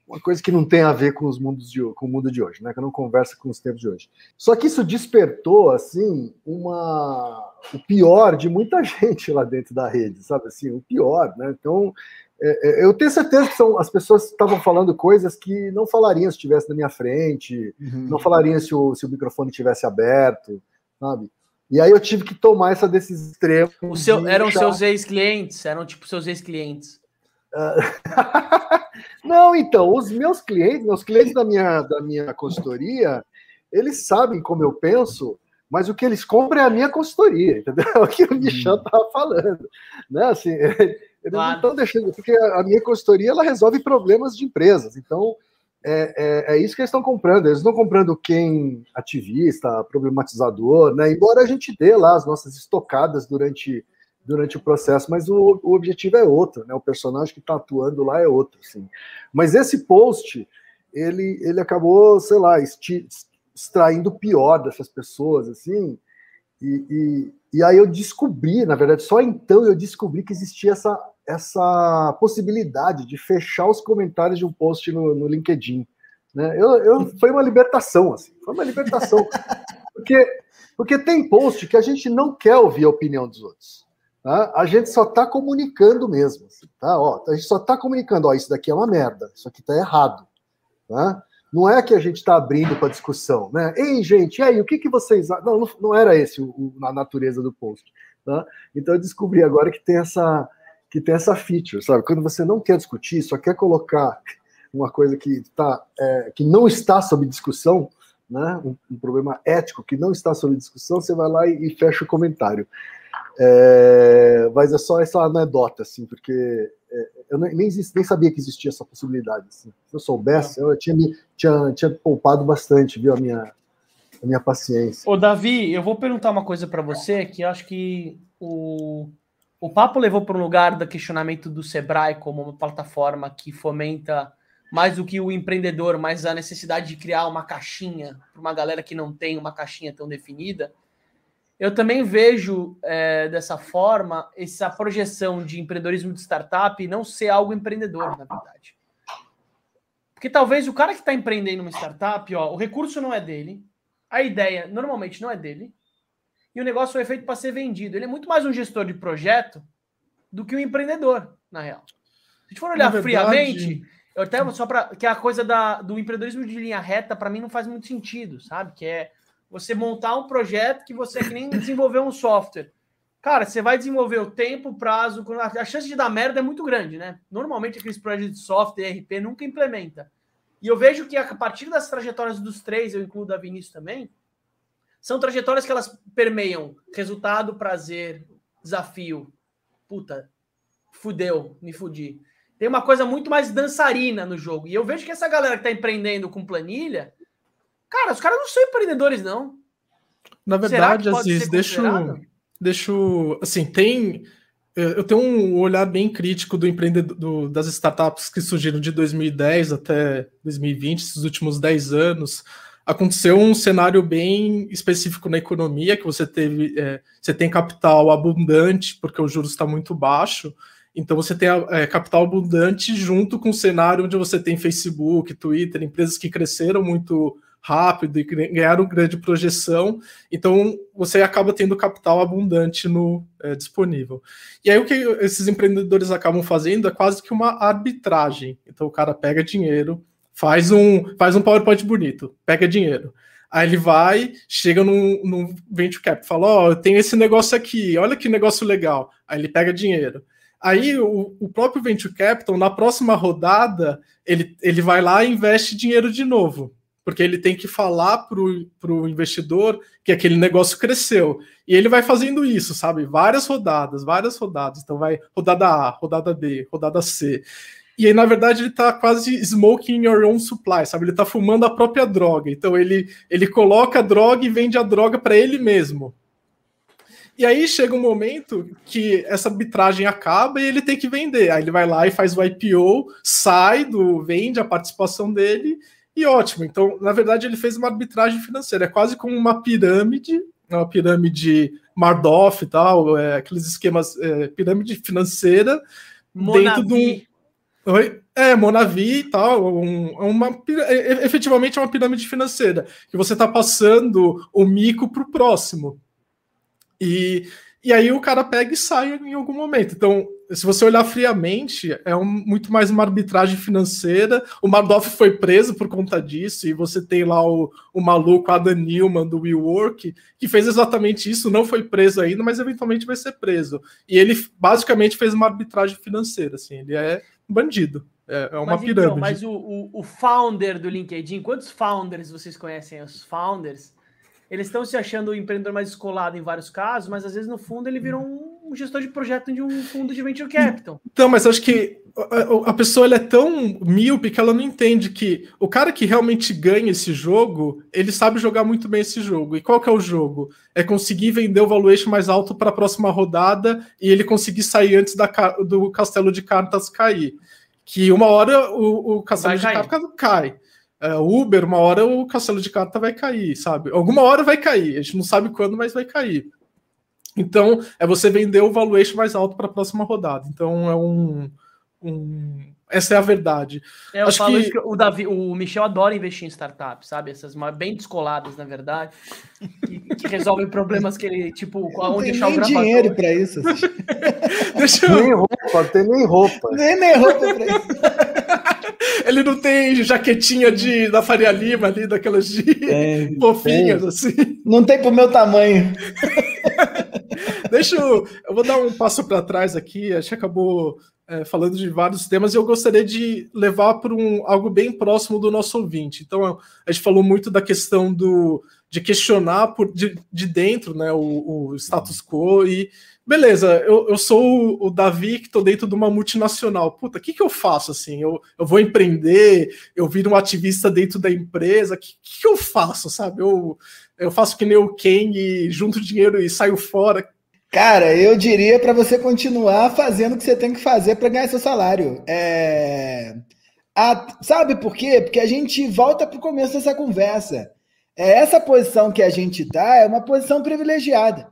uma coisa que não tem a ver com os mundos de, com o mundo de hoje, né? Que não conversa com os tempos de hoje. Só que isso despertou assim uma o pior de muita [LAUGHS] gente lá dentro da rede, sabe assim, o pior, né? Então é, é, eu tenho certeza que são, as pessoas estavam falando coisas que não falariam se estivesse na minha frente, uhum. não falariam se o, se o microfone tivesse aberto sabe? E aí eu tive que tomar essa decisão extrema. Seu, eram deixar... seus ex-clientes? Eram tipo seus ex-clientes? [LAUGHS] Não, então, os meus clientes, meus clientes da minha, da minha consultoria, eles sabem como eu penso, mas o que eles compram é a minha consultoria, entendeu? [LAUGHS] O que o Michel estava uhum. falando. Né? Assim, [LAUGHS] eles claro. não estão deixando, porque a minha consultoria ela resolve problemas de empresas. Então, é, é, é, isso que eles estão comprando. Eles estão comprando quem ativista, problematizador, né? Embora a gente dê lá as nossas estocadas durante, durante o processo, mas o, o objetivo é outro, né? O personagem que está atuando lá é outro, assim. Mas esse post, ele, ele acabou, sei lá, esti, extraindo o pior dessas pessoas, assim. E, e, e aí eu descobri, na verdade, só então eu descobri que existia essa essa possibilidade de fechar os comentários de um post no, no LinkedIn. Né? Eu, eu, foi uma libertação, assim, foi uma libertação. [LAUGHS] porque, porque tem post que a gente não quer ouvir a opinião dos outros. Tá? A gente só está comunicando mesmo. Assim, tá? Ó, a gente só está comunicando, ó, isso daqui é uma merda, isso aqui está errado. Tá? Não é que a gente está abrindo para discussão, né? Ei, gente, aí, o que, que vocês. Não, não era esse o, o, a natureza do post. Tá? Então eu descobri agora que tem essa, que tem essa feature, sabe? Quando você não quer discutir, só quer colocar uma coisa que, tá, é, que não está sob discussão, né? Um, um, problema ético que não está sob discussão, você vai lá e, e fecha o comentário. É, mas é só essa anedota, assim, porque é, eu nem, nem, sabia que existia essa possibilidade. Assim. Se eu soubesse, eu tinha, me, tinha, tinha poupado bastante, viu, a minha, a minha paciência. Ô, Davi, eu vou perguntar uma coisa para você que acho que o, o papo levou para um lugar do questionamento do Sebrae como uma plataforma que fomenta mais do que o empreendedor, mas a necessidade de criar uma caixinha para uma galera que não tem uma caixinha tão definida. Eu também vejo é, dessa forma essa projeção de empreendedorismo de startup não ser algo empreendedor, na verdade. Porque talvez o cara que está empreendendo uma startup, ó, o recurso não é dele, a ideia normalmente não é dele, e o negócio foi feito para ser vendido. Ele é muito mais um gestor de projeto do que um empreendedor, na real. Se a gente for olhar verdade... friamente, eu até só para que a coisa da, do empreendedorismo de linha reta para mim não faz muito sentido, sabe? Que é você montar um projeto que você é que nem desenvolver um software. Cara, você vai desenvolver o tempo, o prazo, a chance de dar merda é muito grande, né? Normalmente aqueles projetos de software, ERP, nunca implementa. E eu vejo que a partir das trajetórias dos três, eu incluo da Vinícius também, são trajetórias que elas permeiam resultado, prazer, desafio. Puta, fudeu, me fudi. Tem uma coisa muito mais dançarina no jogo. E eu vejo que essa galera que tá empreendendo com planilha, cara, os caras não são empreendedores, não. Na verdade, às vezes, deixa, deixo. Assim, tem. Eu tenho um olhar bem crítico do empreendedor do, das startups que surgiram de 2010 até 2020, esses últimos 10 anos aconteceu um cenário bem específico na economia, que você teve, é, você tem capital abundante, porque o juros está muito baixo, então você tem é, capital abundante junto com um cenário onde você tem Facebook, Twitter, empresas que cresceram muito rápido e ganharam grande projeção, então você acaba tendo capital abundante no é, disponível. E aí o que esses empreendedores acabam fazendo é quase que uma arbitragem. Então o cara pega dinheiro, faz um, faz um PowerPoint bonito, pega dinheiro. Aí ele vai, chega num, num venture cap, fala: Ó, oh, eu tenho esse negócio aqui, olha que negócio legal. Aí ele pega dinheiro. Aí o, o próprio venture capital, na próxima rodada, ele, ele vai lá e investe dinheiro de novo porque ele tem que falar para o investidor que aquele negócio cresceu. E ele vai fazendo isso, sabe? Várias rodadas, várias rodadas. Então vai rodada A, rodada B, rodada C. E aí, na verdade, ele está quase smoking your own supply, sabe? Ele está fumando a própria droga. Então, ele, ele coloca a droga e vende a droga para ele mesmo. E aí chega um momento que essa arbitragem acaba e ele tem que vender. Aí ele vai lá e faz o IPO, sai do, vende a participação dele e ótimo. Então, na verdade, ele fez uma arbitragem financeira. É quase como uma pirâmide, uma pirâmide Mardoff e tal, é, aqueles esquemas, é, pirâmide financeira Monavi. dentro de um Oi? É, Monavi e tal, um, uma, efetivamente é uma pirâmide financeira, que você está passando o mico para o próximo. E, e aí o cara pega e sai em algum momento. Então, se você olhar friamente, é um, muito mais uma arbitragem financeira. O Madoff foi preso por conta disso, e você tem lá o, o maluco Adam Newman do WeWork, que fez exatamente isso, não foi preso ainda, mas eventualmente vai ser preso. E ele basicamente fez uma arbitragem financeira, assim, ele é bandido. É, é uma mas, então, pirâmide. Então, mas o, o, o, founder do LinkedIn, quantos founders vocês conhecem? Os founders, eles estão se achando o empreendedor mais descolado em vários casos, mas às vezes no fundo ele virou um, um gestor de projeto de um fundo de venture capital. Então, mas acho que a, a pessoa é tão míope que ela não entende que o cara que realmente ganha esse jogo, ele sabe jogar muito bem esse jogo. E qual que é o jogo? É conseguir vender o valuation mais alto para a próxima rodada e ele conseguir sair antes da, do castelo de cartas cair que uma hora o, o castelo vai de cair. carta cai. É, Uber, uma hora o castelo de carta vai cair, sabe? Alguma hora vai cair, a gente não sabe quando, mas vai cair. Então, é você vender o valuation mais alto para a próxima rodada. Então, é um, um essa é a verdade. É, eu Acho falo que... que... o Davi, o Michel adora investir em startups, sabe? Essas bem descoladas, na verdade, que, que resolvem problemas que ele, tipo, não onde deixar o gravador. dinheiro para isso. [LAUGHS] Deixa eu... Nem roupa, tem nem roupa. Nem, nem roupa para isso. [LAUGHS] ele não tem jaquetinha de, da Faria Lima ali, daquelas de é, [LAUGHS] fofinhas, é. assim. Não tem pro meu tamanho. [LAUGHS] Deixa eu. Eu vou dar um passo para trás aqui. Acho que acabou é, falando de vários temas e eu gostaria de levar para um, algo bem próximo do nosso ouvinte. Então, a gente falou muito da questão do, de questionar por, de, de dentro né, o, o status quo e. Beleza, eu, eu sou o, o Davi que estou dentro de uma multinacional. Puta, o que, que eu faço assim? Eu, eu vou empreender, eu viro um ativista dentro da empresa, o que, que, que eu faço, sabe? Eu, eu faço que nem o Ken e junto dinheiro e saio fora Cara, eu diria para você continuar fazendo o que você tem que fazer para ganhar seu salário. É... A... Sabe por quê? Porque a gente volta para o começo dessa conversa. É, essa posição que a gente está é uma posição privilegiada.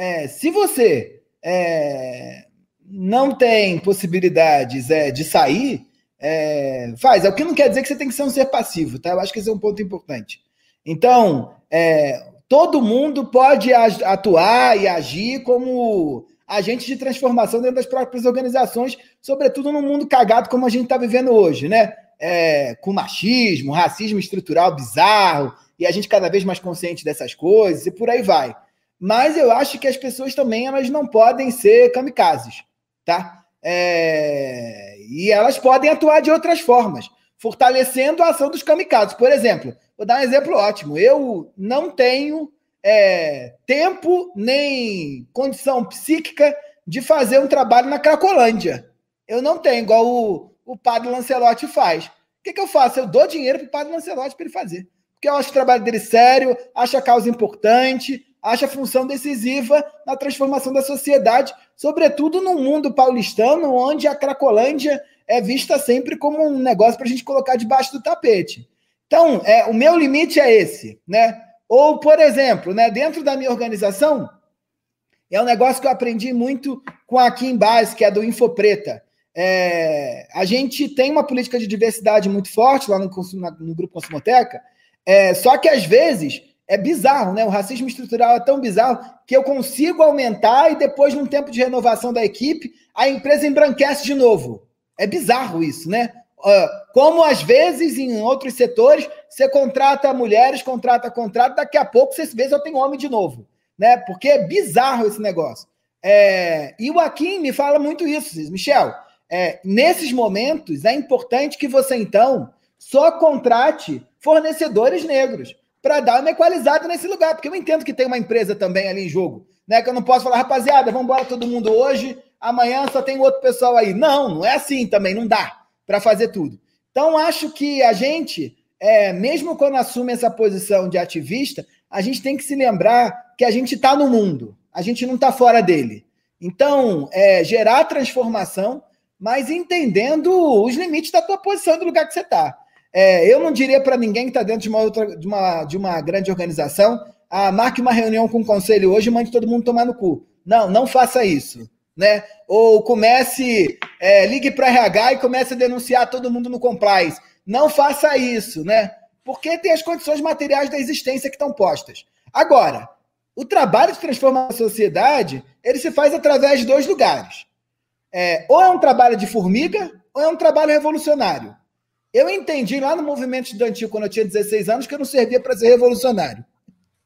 É, se você é, não tem possibilidades é, de sair, é, faz. É o que não quer dizer que você tem que ser um ser passivo, tá? Eu acho que esse é um ponto importante. Então, é, todo mundo pode atuar e agir como agente de transformação dentro das próprias organizações, sobretudo num mundo cagado como a gente está vivendo hoje, né? É, com machismo, racismo estrutural bizarro, e a gente cada vez mais consciente dessas coisas, e por aí vai. Mas eu acho que as pessoas também elas não podem ser kamikazes, tá? É, e elas podem atuar de outras formas, fortalecendo a ação dos kamikazes. Por exemplo, vou dar um exemplo ótimo. Eu não tenho é, tempo nem condição psíquica de fazer um trabalho na Cracolândia. Eu não tenho, igual o, o padre Lancelotti faz. O que, que eu faço? Eu dou dinheiro para o padre Lancelotti para ele fazer. Porque eu acho o trabalho dele sério, acho a causa importante, acho a função decisiva na transformação da sociedade, sobretudo no mundo paulistano, onde a Cracolândia é vista sempre como um negócio para a gente colocar debaixo do tapete. Então, é, o meu limite é esse, né? Ou, por exemplo, né, dentro da minha organização, é um negócio que eu aprendi muito com a Kim Base, que é do Infopreta. É, a gente tem uma política de diversidade muito forte lá no, no Grupo Consumoteca, é, só que às vezes é bizarro, né? O racismo estrutural é tão bizarro que eu consigo aumentar e depois, num tempo de renovação da equipe, a empresa embranquece de novo. É bizarro isso, né? como às vezes em outros setores você contrata mulheres, contrata contrato, daqui a pouco você vê só tem homem de novo, né? Porque é bizarro esse negócio. É, e o Akin me fala muito isso, Michel. É, nesses momentos é importante que você então só contrate fornecedores negros para dar uma equalizada nesse lugar, porque eu entendo que tem uma empresa também ali em jogo, né? Que eu não posso falar, rapaziada, vamos embora todo mundo hoje, amanhã só tem outro pessoal aí. Não, não é assim também, não dá para fazer tudo. Então, acho que a gente, é, mesmo quando assume essa posição de ativista, a gente tem que se lembrar que a gente está no mundo, a gente não está fora dele. Então, é, gerar transformação, mas entendendo os limites da tua posição do lugar que você está. É, eu não diria para ninguém que está dentro de uma, outra, de, uma, de uma grande organização, ah, marque uma reunião com o conselho hoje e mande todo mundo tomar no cu. Não, não faça isso né? Ou comece, é, ligue para RH e comece a denunciar todo mundo no compliance. Não faça isso, né? Porque tem as condições materiais da existência que estão postas. Agora, o trabalho de transformar a sociedade, ele se faz através de dois lugares. É, ou é um trabalho de formiga, ou é um trabalho revolucionário. Eu entendi lá no movimento estudantil, quando eu tinha 16 anos, que eu não servia para ser revolucionário.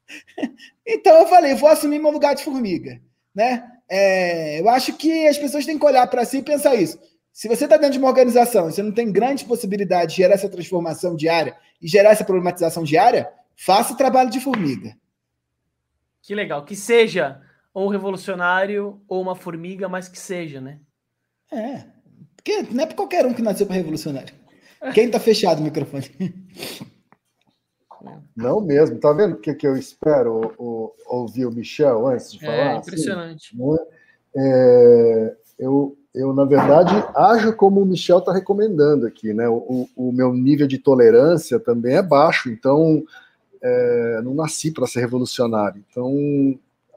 [LAUGHS] então eu falei, vou assumir meu lugar de formiga. Né? é, eu acho que as pessoas têm que olhar para si e pensar isso. Se você está dentro de uma organização e você não tem grande possibilidade de gerar essa transformação diária e gerar essa problematização diária, faça o trabalho de formiga. Que legal. Que seja ou um revolucionário ou uma formiga, mas que seja, né? É. Porque não é para qualquer um que nasceu para revolucionário. Quem está fechado o microfone? Não mesmo, tá vendo o que, que eu espero o, ouvir o Michel antes de é, falar? É impressionante. Assim, é, eu, eu, na verdade, ajo como o Michel está recomendando aqui, né? O, o, meu nível de tolerância também é baixo, então é, não nasci para ser revolucionário. Então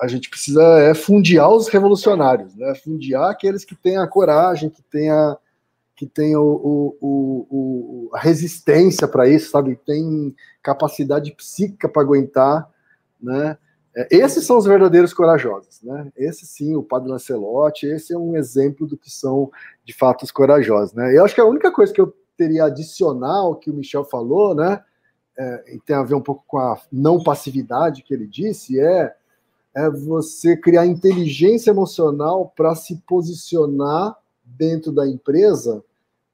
a gente precisa é fundiar os revolucionários, né? Fundiar aqueles que têm a coragem, que têm a que tem o, o, o, a resistência para isso, sabe? Tem capacidade psíquica para aguentar, né? É, esses são os verdadeiros corajosos, né? Esse sim, o Padre Lancelotti, esse é um exemplo do que são de fato os corajosos, né? Eu acho que a única coisa que eu teria a adicionar ao que o Michel falou, né? É, e tem a ver um pouco com a não passividade que ele disse, é, é você criar inteligência emocional para se posicionar dentro da empresa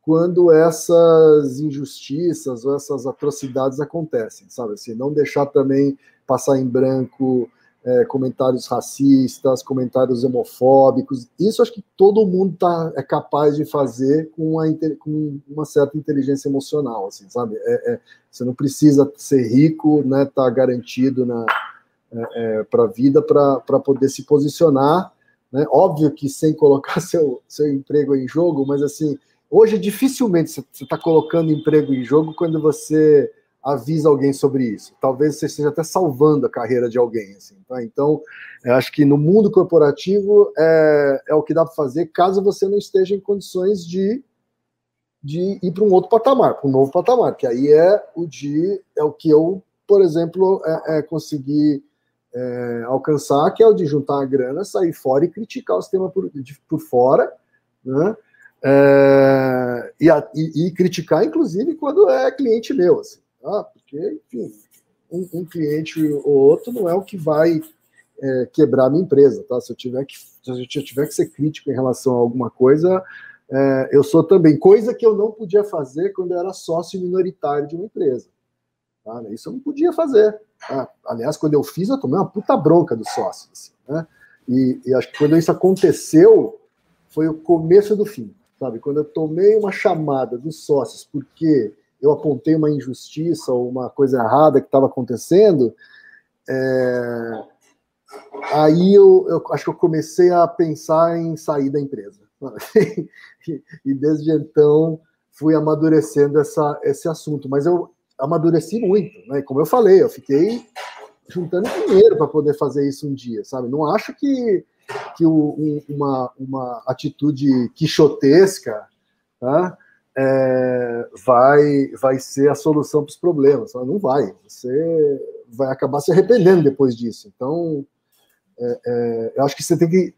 quando essas injustiças ou essas atrocidades acontecem, sabe? Assim, não deixar também passar em branco é, comentários racistas, comentários homofóbicos. Isso acho que todo mundo tá, é capaz de fazer com, a, com uma certa inteligência emocional, assim, sabe? É, é, você não precisa ser rico, né? Tá garantido na é, é, para a vida para poder se posicionar né? Óbvio que sem colocar [LAUGHS] seu, seu emprego em jogo, mas assim, hoje dificilmente você está colocando emprego em jogo quando você avisa alguém sobre isso. Talvez você esteja até salvando a carreira de alguém. Assim, tá? Então, acho que no mundo corporativo é, é o que dá para fazer caso você não esteja em condições de de ir para um outro patamar, para um novo patamar, que aí é o de é o que eu, por exemplo, é, é conseguir é, alcançar, que é o de juntar a grana, sair fora e criticar o sistema por, de, por fora, né? É, e, a, e, e, criticar, inclusive, quando é cliente meu, assim, tá? porque, enfim, um, um, cliente ou outro não é o que vai é, quebrar a minha empresa, tá? Se eu tiver que, se eu tiver que ser crítico em relação a alguma coisa, é, eu sou também, coisa que eu não podia fazer quando eu era sócio minoritário de uma empresa. Tá? Isso eu não podia fazer. Tá? Aliás, quando eu fiz, eu tomei uma puta bronca dos sócios. Assim, né? e, e, acho que quando isso aconteceu, foi o começo do fim. Sabe? Quando eu tomei uma chamada dos sócios porque eu apontei uma injustiça ou uma coisa errada que estava acontecendo, é... aí eu, eu, acho que eu comecei a pensar em sair da empresa. [LAUGHS] e desde então fui amadurecendo essa, esse assunto. Mas eu amadureci muito, né? Como eu falei, eu fiquei juntando dinheiro para poder fazer isso um dia, sabe? Não acho que, que um, uma, uma atitude quixotesca tá? É, vai, vai ser a solução para os problemas. Não vai. Você vai acabar se arrependendo depois disso. Então, é, é, eu acho que você tem que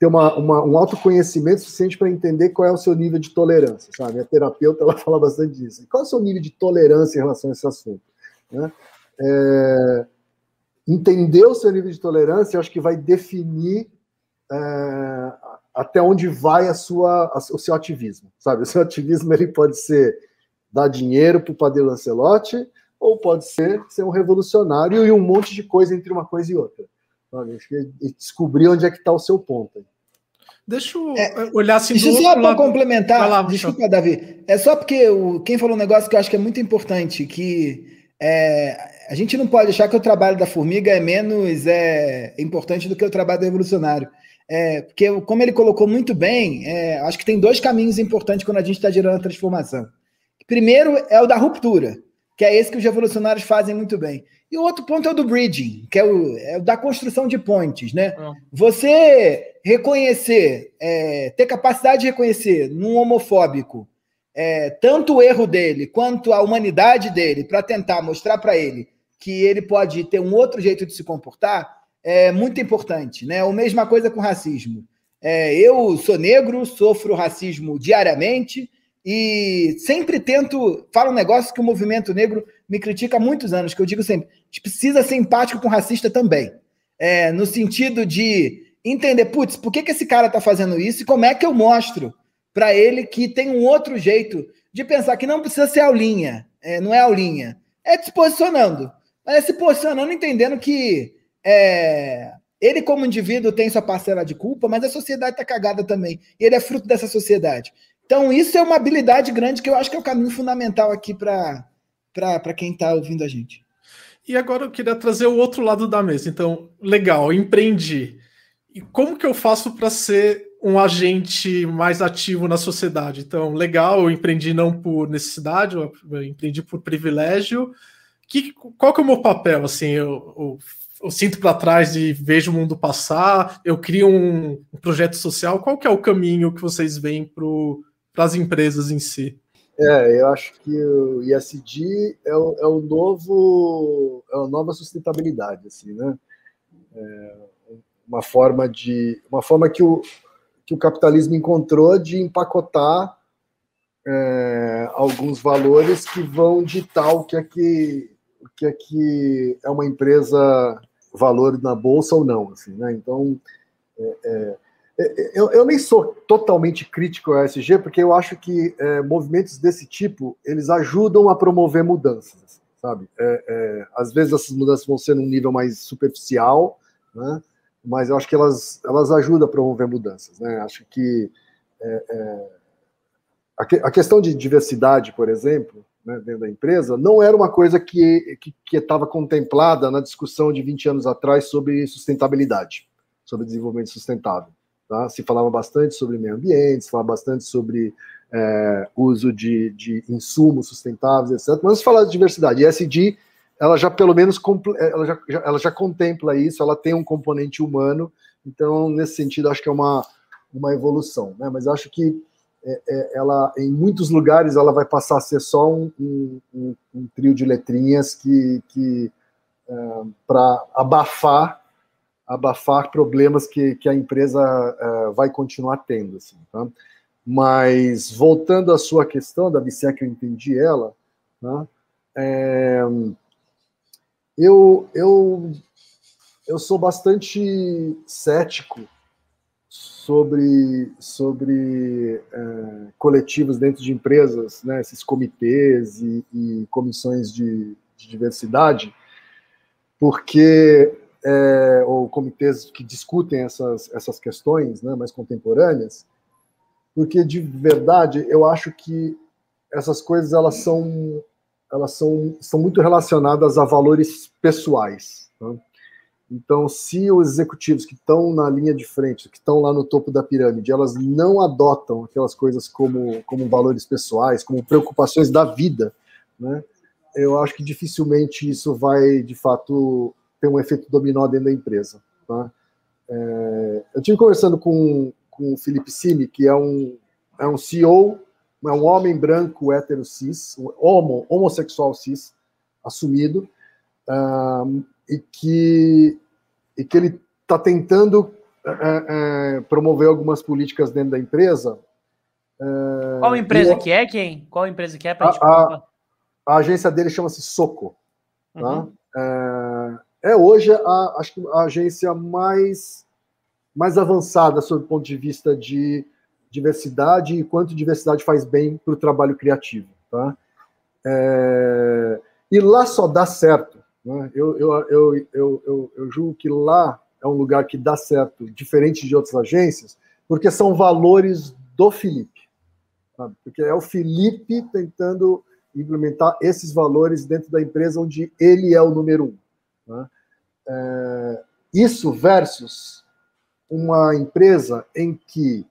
ter uma, uma, um autoconhecimento suficiente para entender qual é o seu nível de tolerância, sabe? A terapeuta ela [LAUGHS] fala bastante disso. Qual é o seu nível de tolerância em relação a esse assunto? Né? É, entender o seu nível de tolerância, acho que vai definir é, até onde vai a sua, a, o seu ativismo, sabe? [LAUGHS] O seu ativismo ele pode ser dar dinheiro para o Padre Lancelotti, ou pode ser ser um revolucionário e um monte de coisa entre uma coisa e outra. E descobrir onde é que está o seu ponto. Deixa eu é, olhar assim Deixa só para complementar, lá, desculpa, Davi. É só porque o, quem falou um negócio que eu acho que é muito importante, que é, a gente não pode achar que o trabalho da formiga é menos é, importante do que o trabalho do revolucionário. É, porque, como ele colocou muito bem, é, acho que tem dois caminhos importantes quando a gente está gerando a transformação. Primeiro é o da ruptura, que é esse que os revolucionários fazem muito bem. E o outro ponto é o do bridging, que é o, é o da construção de pontes, né? É. Você reconhecer, é, ter capacidade de reconhecer num homofóbico é, tanto o erro dele quanto a humanidade dele para tentar mostrar para ele que ele pode ter um outro jeito de se comportar é muito importante, né? A mesma coisa com racismo. É, eu sou negro, sofro racismo diariamente e sempre tento. Falo um negócio que o movimento negro me critica há muitos anos, que eu digo sempre: a gente precisa ser empático com racista também. É, no sentido de entender, putz, por que, que esse cara está fazendo isso e como é que eu mostro para ele que tem um outro jeito de pensar, que não precisa ser aulinha, é, não é aulinha, é se posicionando. Mas é se posicionando entendendo que é, ele, como indivíduo, tem sua parcela de culpa, mas a sociedade está cagada também. E ele é fruto dessa sociedade. Então, isso é uma habilidade grande que eu acho que é o caminho fundamental aqui para quem está ouvindo a gente. E agora eu queria trazer o outro lado da mesa. Então, legal, empreendi. E como que eu faço para ser um agente mais ativo na sociedade? Então, legal, eu empreendi não por necessidade, eu empreendi por privilégio. Que, qual que é o meu papel? Assim, eu, eu, eu sinto para trás e vejo o mundo passar, eu crio um, um, projeto social. Qual que é o caminho que vocês veem para as empresas em si? É, eu acho que o ISD é o, é o novo, é a nova sustentabilidade, assim, né? É uma forma de, uma forma que o, que o capitalismo encontrou de empacotar é, alguns valores que vão ditar o que é que, o que é que é uma empresa valor na bolsa ou não, assim, né? Então, é, é, eu, eu, nem sou totalmente crítico ao ESG, porque eu acho que é, movimentos desse tipo, eles ajudam a promover mudanças, sabe? É, é, às vezes essas mudanças vão ser num nível mais superficial, né? mas eu acho que elas, elas ajudam a promover mudanças, né? Acho que é, a, que, a questão de diversidade, por exemplo, né, dentro da empresa, não era uma coisa que estava contemplada na discussão de 20 anos atrás sobre sustentabilidade, sobre desenvolvimento sustentável. Tá? Se falava bastante sobre meio ambiente, se falava bastante sobre é, uso de, de insumos sustentáveis, etc. Mas falar de diversidade, e SD, ela já pelo menos ela já, ela já contempla isso, ela tem um componente humano, então nesse sentido acho que é uma, uma evolução, né? Mas acho que é, é, ela, em muitos lugares, ela vai passar a ser só um, um, um, um trio de letrinhas que, que é, para abafar abafar problemas que, que a empresa é, vai continuar tendo. Assim, tá? Mas, voltando à sua questão, Davi, se é que eu entendi ela, né, é, eu, eu, eu sou bastante cético sobre, sobre é, coletivos dentro de empresas, né, esses comitês e, e comissões de, de, diversidade, porque é, ou comitês que discutem essas, essas questões né, mais contemporâneas, porque de verdade eu acho que essas coisas elas são elas são, são muito relacionadas a valores pessoais. Tá? Então, se os executivos que estão na linha de frente, que estão lá no topo da pirâmide, elas não adotam aquelas coisas como, como valores pessoais, como preocupações da vida, né, eu acho que dificilmente isso vai, de fato, ter um efeito dominó dentro da empresa. Tá? É, eu tive conversando com, com o Felipe Simi, que é um, é um CEO, é um homem branco hétero cis, um homo, homossexual cis, assumido, uh, e que, e que ele está tentando é, é, promover algumas políticas dentro da empresa. É, Qual empresa que é, quem? Qual empresa que é? A, a, a, agência dele chama-se Soco. Tá? Uhum. É, é, hoje, a, acho que a agência mais, mais avançada sob o ponto de vista de diversidade e quanto diversidade faz bem para o trabalho criativo. Tá? É, e lá só dá certo né? Eu, eu, eu, eu, eu, julgo que lá é um lugar que dá certo, diferente de outras agências, porque são valores do Felipe. Porque é o Felipe tentando implementar esses valores dentro da empresa onde ele é o número um. Né? É, isso versus uma empresa em que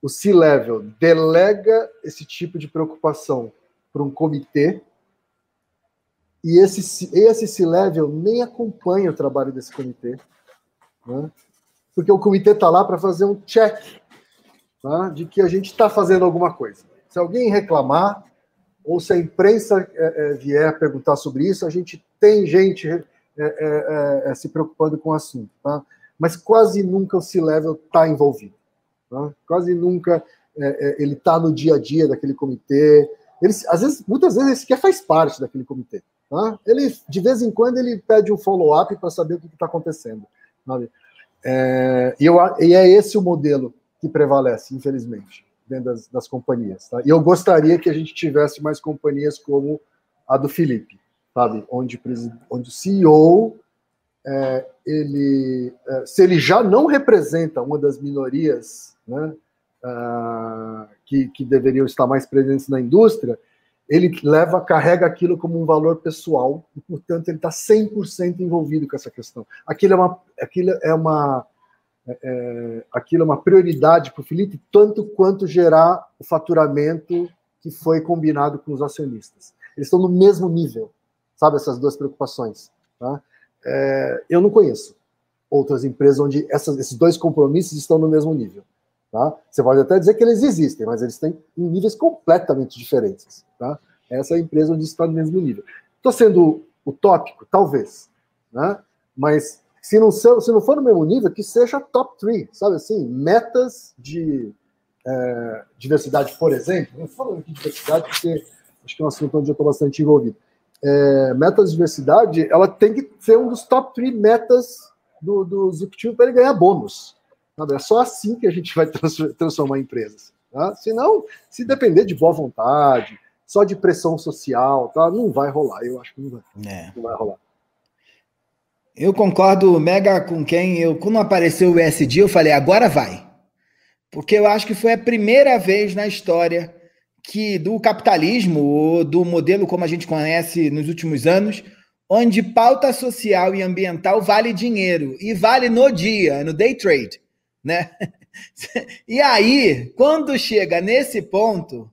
o C-Level delega esse tipo de preocupação para um comitê e esse, esse C-Level nem acompanha o trabalho desse comitê, né? porque o comitê está lá para fazer um check tá? de que a gente está fazendo alguma coisa. Se alguém reclamar, ou se a imprensa é, é, vier perguntar sobre isso, a gente tem gente é, é, é, é se preocupando com o assunto. Tá? Mas quase nunca o C-Level está envolvido. Tá? Quase nunca ele está no dia a dia daquele comitê. Ele, às vezes, muitas vezes, ele sequer faz parte daquele comitê. Tá? Ele, de vez em quando, ele pede um follow-up para saber o que está acontecendo. É, e, eu, e, é esse o modelo que prevalece, infelizmente, dentro das, das companhias. Tá? E eu gostaria que a gente tivesse mais companhias como a do Felipe, sabe? Onde, onde o CEO, é, ele, é, se ele já não representa uma das minorias né, uh, que, que deveriam estar mais presentes na indústria, ele leva, carrega aquilo como um valor pessoal e, portanto, ele está 100% envolvido com essa questão. Aquilo é uma, aquilo é uma, é, é aquilo é uma prioridade para o Felipe, tanto quanto gerar o faturamento que foi combinado com os acionistas. Eles estão no mesmo nível, sabe, essas duas preocupações. Tá? É, eu não conheço outras empresas onde essas, esses dois compromissos estão no mesmo nível. Tá? Você pode até dizer que eles existem, mas eles têm níveis completamente diferentes. Tá? Essa é a empresa onde está no mesmo nível. Estou sendo utópico? Talvez. Né? Mas se não, se não for no mesmo nível, que seja top 3, sabe assim? Metas de é, diversidade, por exemplo. Não falando de diversidade, porque acho que é um assunto onde eu estou bastante envolvido. É, metas de diversidade, ela tem que ser um dos top 3 metas do, do executivo para ele ganhar bônus. É só assim que a gente vai transformar empresas. Tá? Senão, se depender de boa vontade, só de pressão social, tá? não vai rolar. Eu acho que não vai, é. não vai rolar. Eu concordo mega com quem eu quando apareceu o ESG, eu falei agora vai, porque eu acho que foi a primeira vez na história que do capitalismo ou do modelo como a gente conhece nos últimos anos, onde pauta social e ambiental vale dinheiro e vale no dia, no day trade né? [LAUGHS] E aí, quando chega nesse ponto,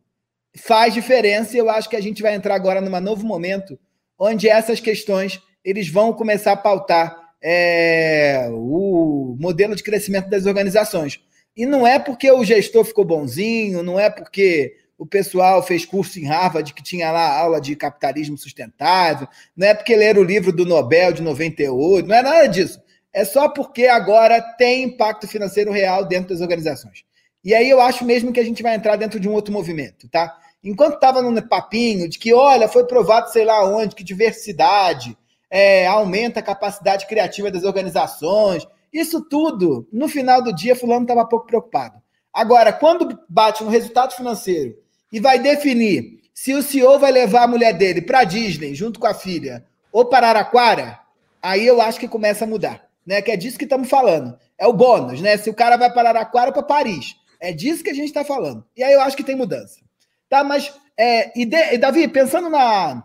faz diferença e eu acho que a gente vai entrar agora num novo momento onde essas questões eles vão começar a pautar é, o modelo de crescimento das organizações. E não é porque o gestor ficou bonzinho, não é porque o pessoal fez curso em Harvard que tinha lá aula de capitalismo sustentável, não é porque leram o livro do Nobel de 98, não é nada disso. É só porque agora tem impacto financeiro real dentro das organizações. E aí eu acho mesmo que a gente vai entrar dentro de um outro movimento, tá? Enquanto estava no papinho de que, olha, foi provado sei lá onde, que diversidade é, aumenta a capacidade criativa das organizações, isso tudo, no final do dia, fulano estava pouco preocupado. Agora, quando bate no resultado financeiro e vai definir se o CEO vai levar a mulher dele para Disney junto com a filha ou para Araraquara, aí eu acho que começa a mudar, né? Que é disso que estamos falando. É o bônus, né? Se o cara vai para Araraquara ou para Paris. É disso que a gente está falando. E aí eu acho que tem mudança. Tá, mas, é, e, de, e Davi, pensando na,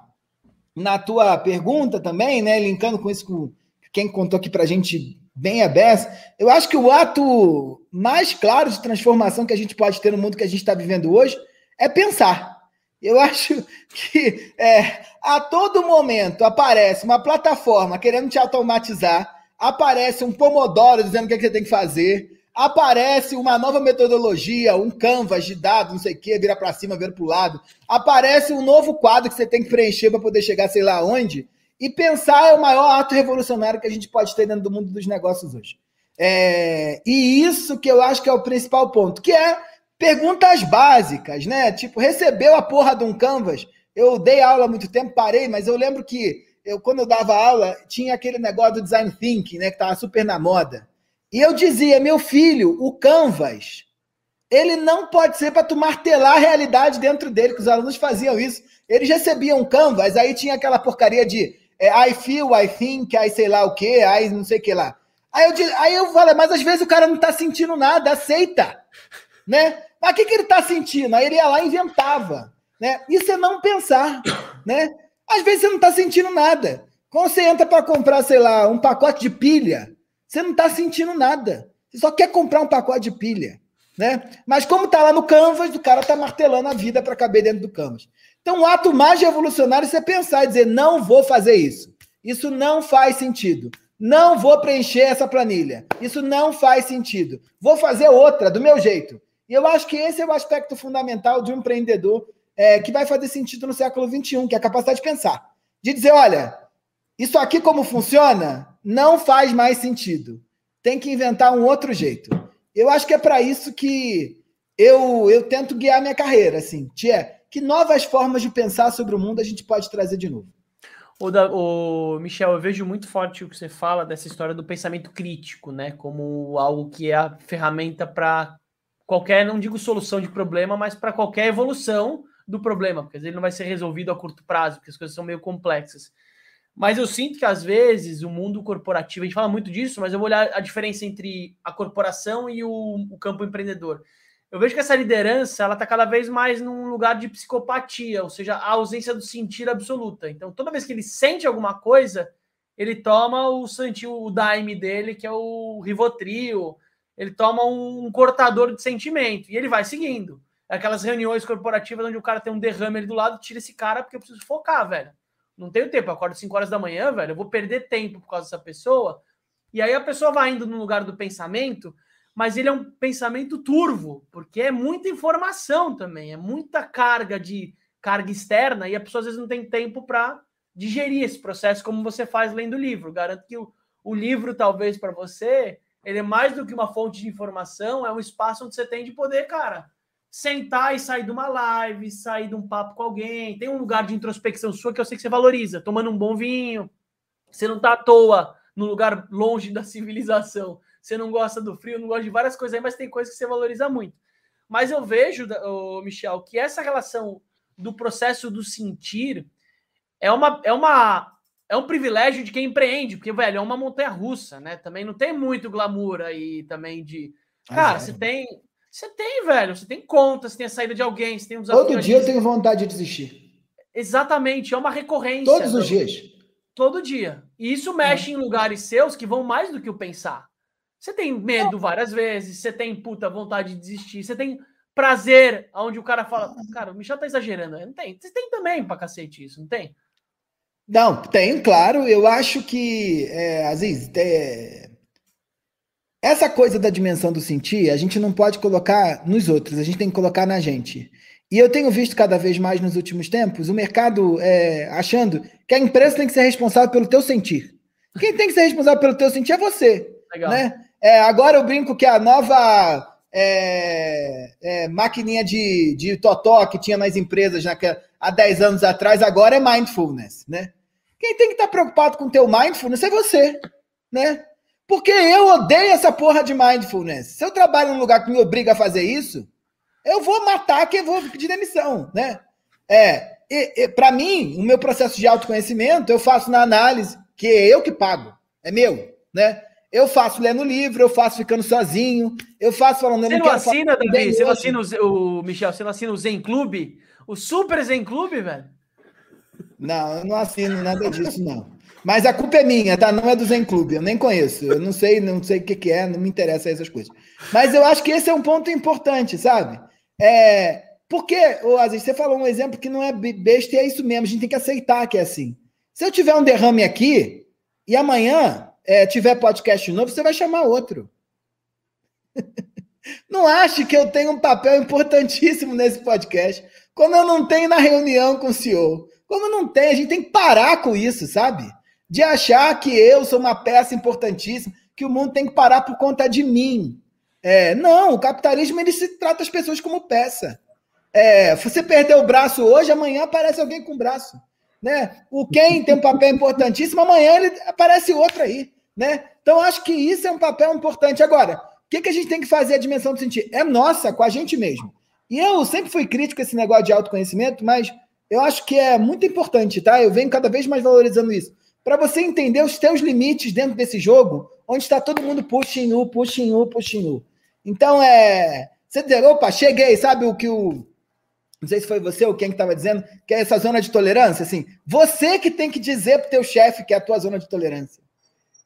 na tua pergunta também, né? Linkando com isso com quem contou aqui para a gente bem aberto, eu acho que o ato mais claro de transformação que a gente pode ter no mundo que a gente está vivendo hoje é pensar. Eu acho que é, a todo momento aparece uma plataforma querendo te automatizar, aparece um Pomodoro dizendo o que, é que você tem que fazer, aparece uma nova metodologia, um canvas de dados, não sei o quê, vira para cima, vira para o lado, aparece um novo quadro que você tem que preencher para poder chegar sei lá onde, e pensar é o maior ato revolucionário que a gente pode ter dentro do mundo dos negócios hoje. É, e isso que eu acho que é o principal ponto, que é perguntas básicas, né? Tipo, recebeu a porra de um canvas? Eu dei aula há muito tempo, parei, mas eu lembro que eu, quando eu dava aula, tinha aquele negócio do design thinking, né? Que tava super na moda. E eu dizia, meu filho, o Canvas, ele não pode ser para tu martelar a realidade dentro dele, que os alunos faziam isso. Eles recebiam um Canvas, aí tinha aquela porcaria de é, I feel, I think, I sei lá o quê, I não sei o que lá. Aí eu, aí eu falei, mas às vezes o cara não está sentindo nada, aceita. Né? Mas o que, que ele está sentindo? Aí ele ia lá e inventava. Né? Isso é não pensar. Né? Às vezes você não está sentindo nada. Quando você entra para comprar, sei lá, um pacote de pilha, você não está sentindo nada. Você só quer comprar um pacote de pilha. Né? Mas como está lá no Canvas, o cara está martelando a vida para caber dentro do Canvas. Então, o ato mais revolucionário é pensar e dizer: não vou fazer isso. Isso não faz sentido. Não vou preencher essa planilha. Isso não faz sentido. Vou fazer outra, do meu jeito. E eu acho que esse é o aspecto fundamental de um empreendedor é, que vai fazer sentido no século XXI, que é a capacidade de pensar. De dizer: olha, isso aqui como funciona não faz mais sentido. Tem que inventar um outro jeito. Eu acho que é para isso que eu, eu tento guiar minha carreira, assim. Tia, que novas formas de pensar sobre o mundo a gente pode trazer de novo? O, da, o Michel, eu vejo muito forte o que você fala dessa história do pensamento crítico, né? Como algo que é a ferramenta para qualquer, não digo solução de problema, mas para qualquer evolução do problema, porque ele não vai ser resolvido a curto prazo, porque as coisas são meio complexas. Mas eu sinto que às vezes o mundo corporativo, a gente fala muito disso, mas eu vou olhar a diferença entre a corporação e o, o campo empreendedor. Eu vejo que essa liderança ela está cada vez mais num lugar de psicopatia, ou seja, a ausência do sentir absoluta. Então, toda vez que ele sente alguma coisa, ele toma o o daime dele, que é o Rivotril, ele toma um cortador de sentimento e ele vai seguindo. Aquelas reuniões corporativas onde o cara tem um derrame ali do lado, tira esse cara porque eu preciso focar, velho. Não tenho tempo, eu acordo 5 horas da manhã, velho, eu vou perder tempo por causa dessa pessoa. E aí a pessoa vai indo no lugar do pensamento, mas ele é um pensamento turvo, porque é muita informação também, é muita carga de carga externa e a pessoa às vezes não tem tempo para digerir esse processo como você faz lendo o livro. Garanto que o, o livro, talvez para você, ele é mais do que uma fonte de informação, é um espaço onde você tem de poder, cara, sentar e sair de uma live, sair de um papo com alguém. Tem um lugar de introspecção sua que eu sei que você valoriza, tomando um bom vinho. Você não está à toa no lugar longe da [LAUGHS] civilização. Você não gosta do frio, não gosta de várias coisas aí, mas tem coisas que você valoriza muito. Mas eu vejo, Michel, que essa relação do processo do sentir é uma é uma é um privilégio de quem empreende, porque velho, é uma montanha russa, né? Também não tem muito glamour aí também de Cara, é. você tem você tem, velho. Você tem contas, você tem a saída de alguém, você tem um Todo dia eu tenho vontade de desistir. Exatamente, é uma recorrência. Todos os dias. Todo dia. E isso mexe é. em lugares seus que vão mais do que o pensar. Você tem medo várias vezes, você tem puta vontade de desistir, você tem prazer, onde o cara fala, cara, o Michel tá exagerando. Não tem. Você tem também pra cacete isso, não tem? Não, tem, claro. Eu acho que, é, Aziz, é, essa coisa da dimensão do sentir, a gente não pode colocar nos outros, a gente tem que colocar na gente. E eu tenho visto cada vez mais nos últimos tempos o mercado é, achando que a empresa tem que ser responsável pelo teu sentir. Quem tem que ser responsável pelo teu sentir é você. Legal. Né? É, agora eu brinco que a nova é, é, maquininha de, de totó que tinha nas empresas já que, há 10 anos atrás, agora é mindfulness. Né? Quem tem que estar preocupado com o teu mindfulness é você. Né? Porque eu odeio essa porra de mindfulness. Se eu trabalho num lugar que me obriga a fazer isso, eu vou matar que eu vou pedir demissão, né? É, para mim, o meu processo de autoconhecimento eu faço na análise, que é eu que pago, é meu, né? Eu faço lendo livro, eu faço ficando sozinho, eu faço falando. Você não, não assina, Davi? Você não assina o, o, Michel, você não assina o Zen Clube? O Super Zen Clube, velho? Não, eu não assino nada disso, não. Mas a culpa é minha, tá? Não é do Zen Clube, eu nem conheço. Eu não sei, não sei o que, que é, não me interessa essas coisas. Mas eu acho que esse é um ponto importante, sabe? É, porque, ô Aziz, você falou um exemplo que não é besta e é isso mesmo, a gente tem que aceitar que é assim. Se eu tiver um derrame aqui e amanhã é, tiver podcast novo, você vai chamar outro. [LAUGHS] Não ache que eu tenho um papel importantíssimo nesse podcast, como eu não tenho na reunião com o CEO. Como não tem, a gente tem que parar com isso, sabe? De achar que eu sou uma peça importantíssima, que o mundo tem que parar por conta de mim. É, não, o capitalismo ele se trata as pessoas como peça. É, você perdeu o braço hoje, amanhã aparece alguém com o braço. Né? O quem tem um papel importantíssimo, amanhã ele aparece outro aí. Né? Então, acho que isso é um papel importante. Agora, que, que a gente tem que fazer a dimensão do sentir? É nossa, com a gente mesmo. E eu sempre fui crítico a esse negócio de autoconhecimento, mas eu acho que é muito importante, tá? Eu venho cada vez mais valorizando isso. Para você entender os teus limites dentro desse jogo, onde está todo mundo pushing u, pushing pushing. Então, é. Você dizer, opa, cheguei, sabe o que o. Não sei se foi você ou quem que estava dizendo, que é essa zona de tolerância, assim. Você que tem que dizer para o teu chefe que é a tua zona de tolerância.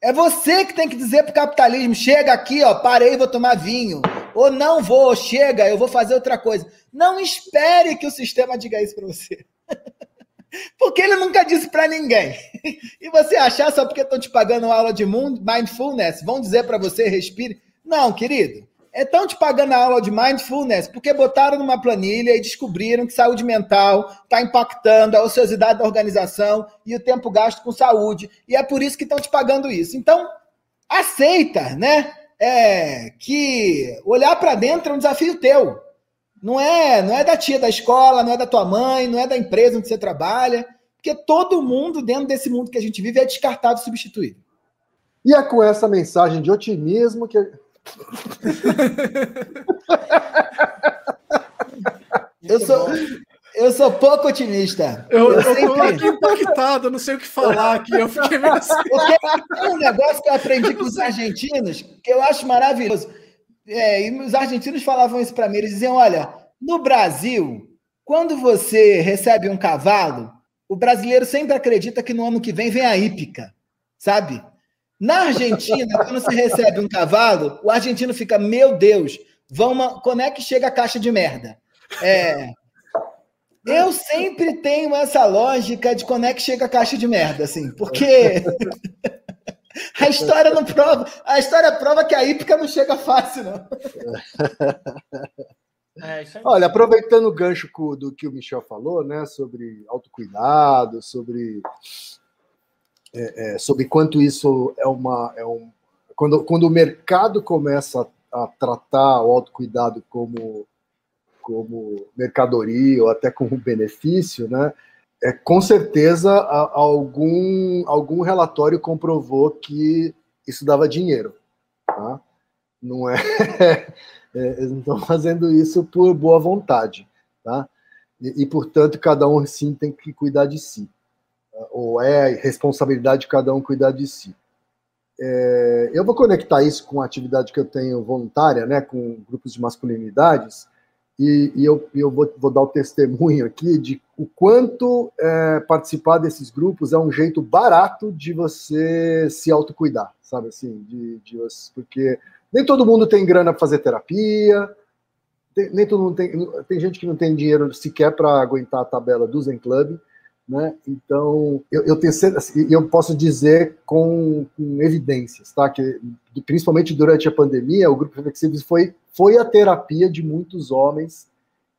É você que tem que dizer para o capitalismo: chega aqui, ó, parei, vou tomar vinho. Ou não vou, chega, eu vou fazer outra coisa. Não espere que o sistema diga isso para você. [LAUGHS] Porque ele nunca disse para ninguém. [LAUGHS] E você achar só porque estão te pagando aula de mindfulness, vão dizer para você respire. Não, querido estão te pagando a aula de mindfulness porque botaram numa planilha e descobriram que saúde mental está impactando a ociosidade da organização e o tempo gasto com saúde. E é por isso que estão te pagando isso. Então, aceita, né? É, que olhar para dentro é um desafio teu. Não é, não é da tia da escola, não é da tua mãe, não é da empresa onde você trabalha, porque todo mundo dentro desse mundo que a gente vive é descartado e substituído. E é com essa mensagem de otimismo que eu sou, eu sou pouco otimista. Eu, eu, eu sempre... aqui impactado, não sei o que falar aqui. Eu fiquei meio [LAUGHS] assim. Porque tem um negócio que eu aprendi com os argentinos que eu acho maravilhoso. É, e os argentinos falavam isso para mim. Eles diziam: olha, no Brasil, quando você recebe um cavalo, o brasileiro sempre acredita que no ano que vem vem a hípica, sabe? Na Argentina, quando você recebe um cavalo, o argentino fica, meu Deus, vamos, quando é que chega a caixa de merda? É, eu sempre tenho essa lógica de quando é que chega a caixa de merda, assim, porque [LAUGHS] a história não prova, a história prova que a hípica não chega fácil, não. É, Olha, aproveitando o gancho do que o Michel falou, né, sobre autocuidado, sobre é, é, sobre quanto isso é uma. É um, quando, quando o mercado começa a, a tratar o autocuidado como, como mercadoria ou até como benefício, né? É, com certeza algum, algum relatório comprovou que isso dava dinheiro. Tá? Não é, [LAUGHS] é eles não estão fazendo isso por boa vontade. Tá? E, e, portanto, cada um sim tem que cuidar de si ou é responsabilidade de cada um cuidar de si. É, eu vou conectar isso com a atividade que eu tenho voluntária, né, com grupos de masculinidades, e, e eu, eu vou, vou, dar o testemunho aqui de o quanto é, participar desses grupos é um jeito barato de você se autocuidar, sabe assim, de, de porque nem todo mundo tem grana para fazer terapia, tem, nem todo mundo tem, tem gente que não tem dinheiro sequer para aguentar a tabela do Zen Club, né? Então, eu, eu tenho assim, eu posso dizer com, com, evidências, tá? Que principalmente durante a pandemia, o grupo Reflexivos foi foi a terapia de muitos homens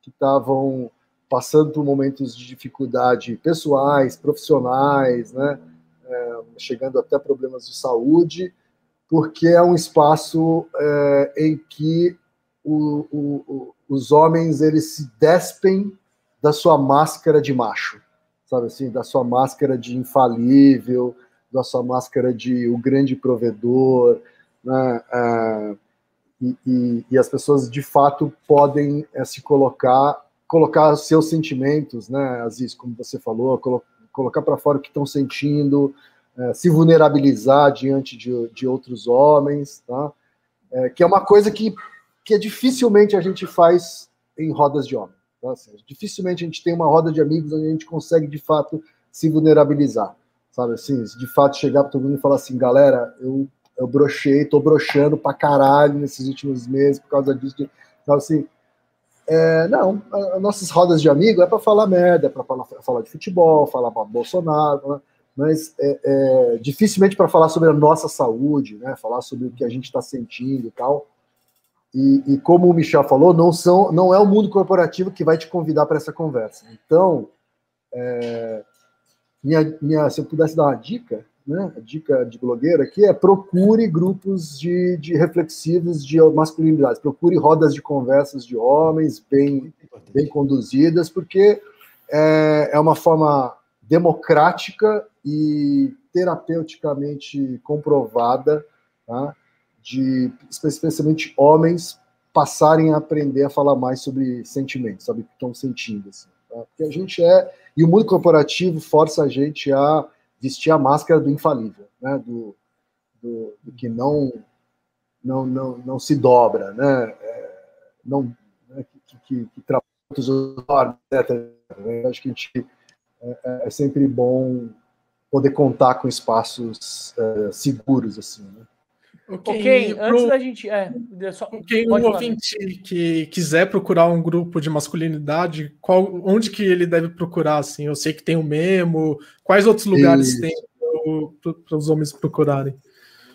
que estavam passando por momentos de dificuldade pessoais, profissionais, né? É, chegando até problemas de saúde, porque é um espaço é, em que o, o, os homens eles se despem da sua máscara de macho sabe assim, da sua máscara de infalível, da sua máscara de o grande provedor, né? É, e, e, e, as pessoas de fato podem é, se colocar, colocar seus sentimentos, né, Aziz, como você falou, colo colocar para fora o que estão sentindo, é, se vulnerabilizar diante de, de outros homens, tá? É, que é uma coisa que, que dificilmente a gente faz em rodas de homens. Tá? Assim, dificilmente a gente tem uma roda de amigos onde a gente consegue, de fato, se vulnerabilizar. Sabe assim, de fato chegar para todo mundo e falar assim, galera, eu, eu brochei, tô brochando pra caralho nesses últimos meses por causa disso. De, sabe assim, é, não, as nossas rodas de amigo é para falar merda, é para falar, falar, de futebol, falar para Bolsonaro, né? mas é, é, dificilmente para falar sobre a nossa saúde, né? falar sobre o que a gente está sentindo e tal. E, e, como o Michel falou, não, são, não é o mundo corporativo que vai te convidar para essa conversa. Então, é, minha, minha, se eu pudesse dar uma dica, né, dica de blogueira aqui é procure grupos de, de reflexivos de masculinidade, procure rodas de conversas de homens bem, bem conduzidas, porque é, é uma forma democrática e terapeuticamente comprovada tá, de especialmente homens passarem a aprender a falar mais sobre sentimentos, sabe o que estão sentindo, assim, tá? porque a gente é e o mundo corporativo força a gente a vestir a máscara do infalível, né, do, do, do que não não, não não se dobra, né, é, não né, que, que, que trabalha etc. Acho que a gente é, é, é, sempre bom poder contar com espaços é, seguros assim, né? Ok, okay antes da gente. É, só, quem um ouvinte que quiser procurar um grupo de masculinidade, qual, onde que ele deve procurar? Assim, eu sei que tem o Memo. Quais outros lugares Isso. tem para os homens procurarem?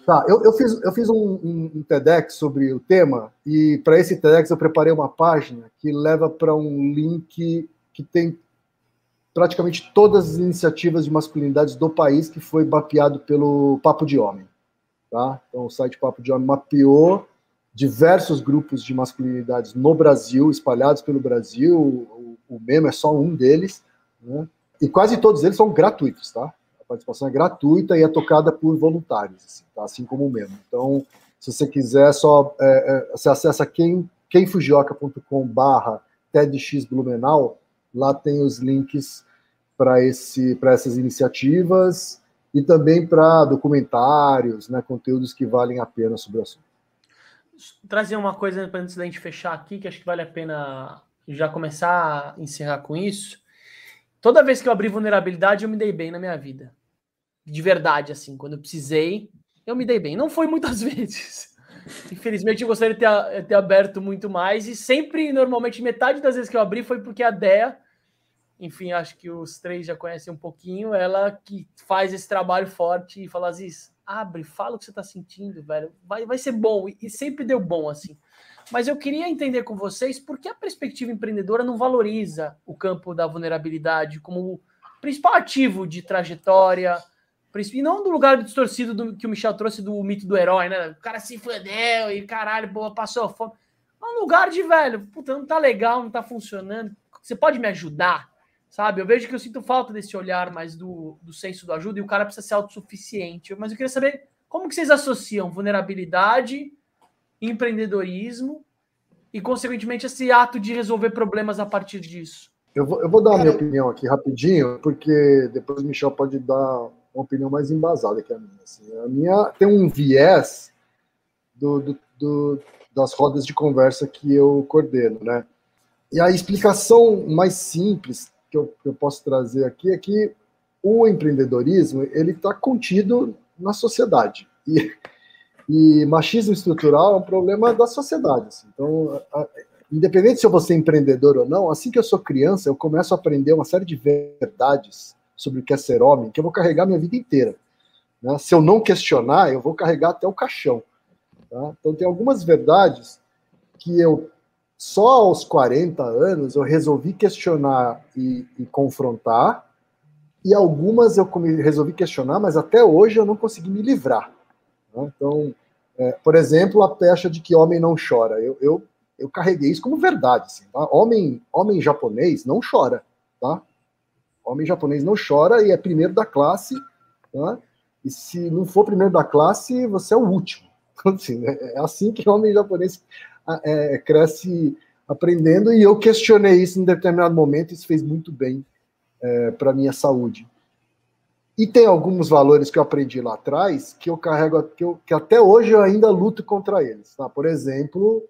Tá, eu, eu fiz, eu fiz um, um, um TEDx sobre o tema, e para esse TEDx eu preparei uma página que leva para um link que tem praticamente todas as iniciativas de masculinidades do país que foi mapeado pelo Papo de Homem. Tá? Então, o site Papo de Homem mapeou diversos grupos de masculinidades no Brasil, espalhados pelo Brasil. O, o Memo é só um deles. Né? E quase todos eles são gratuitos, tá? A participação é gratuita e é tocada por voluntários, assim, tá? assim como o Memo. Então, se você quiser, só é, é, você acessa quem, quemfugioca.com barra TEDx Blumenau, lá tem os links para essas iniciativas e também para documentários, né, conteúdos que valem a pena sobre o assunto. Trazer uma coisa antes da gente fechar aqui, que acho que vale a pena já começar a encerrar com isso. Toda vez que eu abri vulnerabilidade, eu me dei bem na minha vida. De verdade, assim, quando eu precisei, eu me dei bem. Não foi muitas [LAUGHS] vezes. Infelizmente, eu gostaria de ter, ter aberto muito mais. E sempre, normalmente, metade das vezes que eu abri foi porque a Dea enfim, acho que os três já conhecem um pouquinho, ela que faz esse trabalho forte e fala, Aziz, abre, fala o que você está sentindo, velho, vai, vai ser bom, e, sempre deu bom, assim. Mas eu queria entender com vocês por que a perspectiva empreendedora não valoriza o campo da vulnerabilidade como principal ativo de trajetória, e não do lugar distorcido do, que o Michel trouxe do mito do herói, né? O cara se fudeu e caralho, boa, passou fome. É um lugar de, velho, puta, não tá legal, não tá funcionando. Você pode me ajudar? Sabe? Eu vejo que eu sinto falta desse olhar mais do, do senso do ajuda e o cara precisa ser autossuficiente. Mas eu queria saber como que vocês associam vulnerabilidade, empreendedorismo e, consequentemente, esse ato de resolver problemas a partir disso. Eu vou, eu vou dar a minha opinião aqui rapidinho, porque depois o Michel pode dar uma opinião mais embasada que a minha. Assim. A minha tem um viés do, do, do, das rodas de conversa que eu coordeno, né? E a explicação mais simples que eu, que eu posso trazer aqui é que o empreendedorismo ele está contido na sociedade e, e, machismo estrutural é um problema da sociedade. Assim. Então, a, independente se eu vou ser empreendedor ou não, assim que eu sou criança, eu começo a aprender uma série de verdades sobre o que é ser homem que eu vou carregar minha vida inteira. Né? Se eu não questionar, eu vou carregar até o caixão. Tá? Então, tem algumas verdades que eu, só aos 40 anos, eu resolvi questionar e, e confrontar, e algumas eu resolvi questionar, mas até hoje eu não consegui me livrar. Né? Então, é, por exemplo, a pecha de que homem não chora. Eu, eu, eu carreguei isso como verdade. Assim, tá? homem, homem japonês não chora. Tá? Homem japonês não chora e é primeiro da classe. Tá? E se não for primeiro da classe, você é o último. [LAUGHS] Assim, é, é assim que homem japonês é, cresce aprendendo. E eu questionei isso em determinado momento. Isso fez muito bem é, para minha saúde. E tem alguns valores que eu aprendi lá atrás que eu carrego, que, eu, que até hoje eu ainda luto contra eles. Tá? Por exemplo,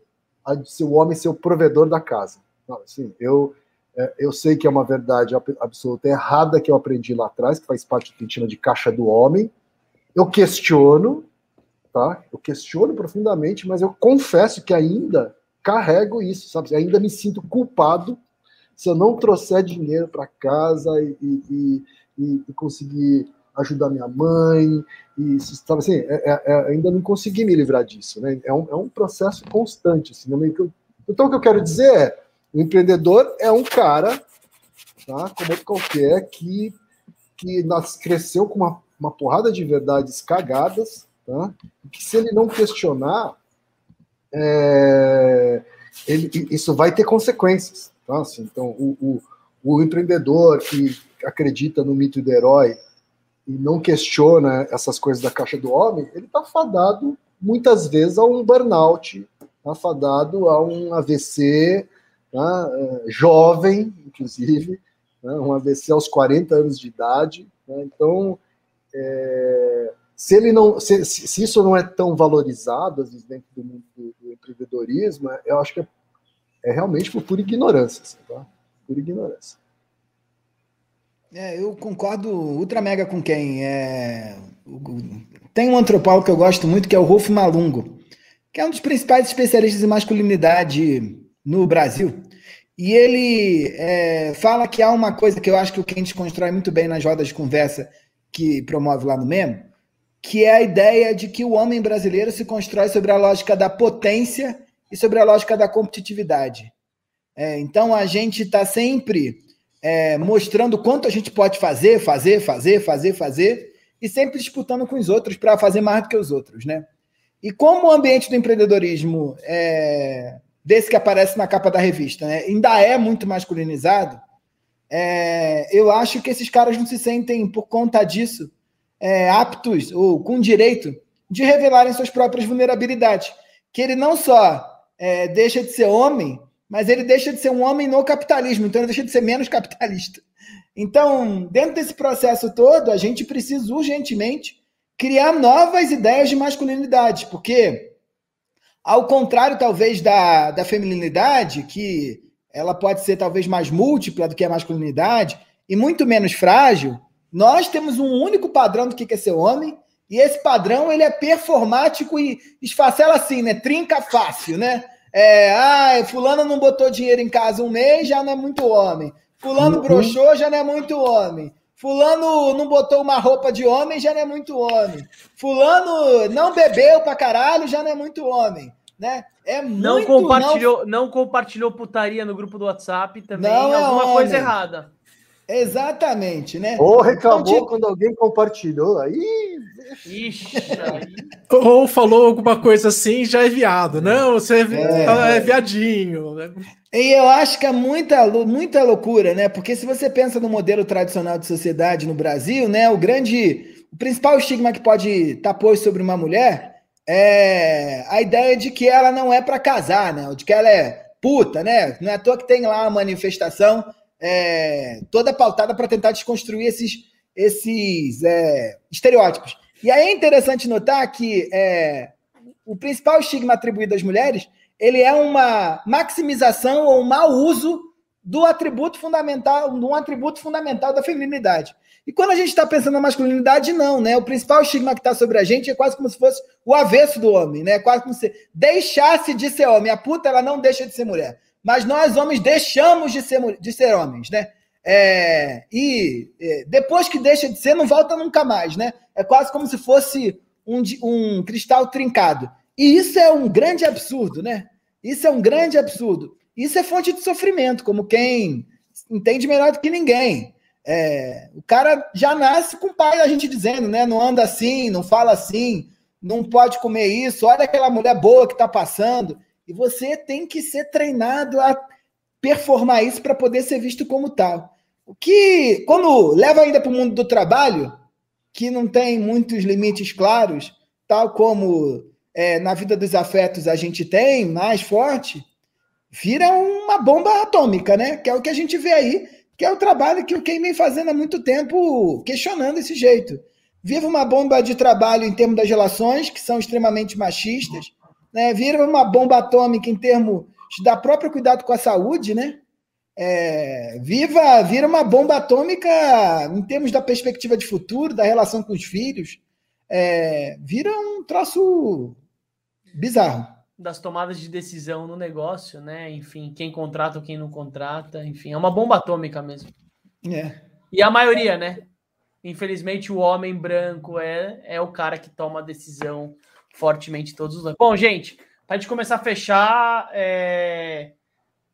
a de ser o homem ser o provedor da casa. Assim, eu, é, eu sei que é uma verdade absoluta errada que eu aprendi lá atrás, que faz parte do que a gente chama de caixa do homem. Eu questiono, tá? Eu questiono profundamente, mas eu confesso que ainda carrego isso, sabe? Ainda me sinto culpado se eu não trouxer dinheiro para casa e, e, e, e conseguir ajudar minha mãe, e sabe assim, é, é, é, ainda não consegui me livrar disso, né? É um, é um processo constante. Assim, né? Então, o que eu quero dizer é: o empreendedor é um cara, tá? como qualquer, que, que nas, cresceu com uma, uma porrada de verdades cagadas, tá? que se ele não questionar, é, ele, isso vai ter consequências. Tá? Assim, então, o, o, o empreendedor que acredita no mito do herói e não questiona essas coisas da caixa do homem, ele está fadado muitas vezes a um burnout, está fadado a um AVC, tá? É, jovem, inclusive, né? um AVC aos 40 anos de idade. Né? Então, é, se ele não, se, se, isso não é tão valorizado às vezes dentro do mundo do, do empreendedorismo, eu acho que é, é realmente por pura ignorância, assim, tá? Por ignorância. É, eu concordo ultra mega com quem. É... Tem um antropólogo que eu gosto muito, que é o Rolf Malungo, que é um dos principais especialistas em masculinidade no Brasil. E ele é, fala que há uma coisa que eu acho que o Kent constrói muito bem nas rodas de conversa que promove lá no Memo, que é a ideia de que o homem brasileiro se constrói sobre a lógica da potência e sobre a lógica da competitividade. É, então a gente está sempre é, mostrando quanto a gente pode fazer, fazer, fazer, fazer, fazer, e sempre disputando com os outros para fazer mais do que os outros, né? E como o ambiente do empreendedorismo é, desse que aparece na capa da revista, né, ainda é muito masculinizado, é, eu acho que esses caras não se sentem, por conta disso, é, aptos ou com direito de revelarem suas próprias vulnerabilidades. Que ele não só é, deixa de ser homem, mas ele deixa de ser um homem no capitalismo, então ele deixa de ser menos capitalista. Então, dentro desse processo todo, a gente precisa urgentemente criar novas ideias de masculinidade, porque, ao contrário, talvez, da, da feminilidade, que ela pode ser talvez mais múltipla do que a masculinidade e muito menos frágil, nós temos um único padrão do que é ser homem, e esse padrão ele é performático e esfacela assim, né? Trinca fácil, né? É, ah, fulano não botou dinheiro em casa um mês, já não é muito homem. Fulano uhum. broxou, já não é muito homem. Fulano não botou uma roupa de homem, já não é muito homem. Fulano não bebeu pra caralho, já não é muito homem. Né? É muito, não compartilhou, não... não compartilhou putaria no grupo do WhatsApp também, não é alguma coisa errada. Exatamente, né? Ou reclamou então, tipo... quando alguém compartilhou. Aí. Ixi, Ou falou alguma coisa assim, já é viado. Não, você é, é, é viadinho. Né? E eu acho que é muita, muita loucura, né? Porque se você pensa no modelo tradicional de sociedade no Brasil, né? O grande. O principal estigma que pode estar posto sobre uma mulher é a ideia de que ela não é para casar, né? De que ela é puta, né? Não é à toa que tem lá a manifestação é, toda pautada para tentar desconstruir esses, esses é, estereótipos. E aí é interessante notar que é, o principal estigma atribuído às mulheres ele é uma maximização ou um mau uso do atributo fundamental, de um atributo fundamental da feminilidade. E quando a gente está pensando na masculinidade, não, né? O principal estigma que está sobre a gente é quase como se fosse o avesso do homem, né? Quase como se deixasse de ser homem. A puta, ela não deixa de ser mulher mas nós homens deixamos de ser, de ser homens, né? É, e é, depois que deixa de ser, não volta nunca mais, né? É quase como se fosse um, um cristal trincado. E isso é um grande absurdo, né? Isso é um grande absurdo. Isso é fonte de sofrimento, como quem entende melhor do que ninguém. É, o cara já nasce com o pai, a gente dizendo, né? Não anda assim, não fala assim, não pode comer isso, olha aquela mulher boa que está passando. E você tem que ser treinado a performar isso para poder ser visto como tal. O que, quando leva ainda para o mundo do trabalho, que não tem muitos limites claros, tal como é, na vida dos afetos a gente tem, mais forte, vira uma bomba atômica, né? Que é o que a gente vê aí, que é o trabalho que o Ken vem fazendo há muito tempo, questionando esse jeito. Viva uma bomba de trabalho em termos das relações, que são extremamente machistas, né? Vira uma bomba atômica em termos da própria cuidado com a saúde, né? É, viva, vira uma bomba atômica em termos da perspectiva de futuro, da relação com os filhos. É, vira um troço bizarro. Das tomadas de decisão no negócio, né? Enfim, quem contrata ou quem não contrata, enfim, é uma bomba atômica mesmo. É. E a maioria, né? Infelizmente, o homem branco é, é o cara que toma a decisão fortemente todos os anos. Bom, gente, para a gente começar a fechar, é...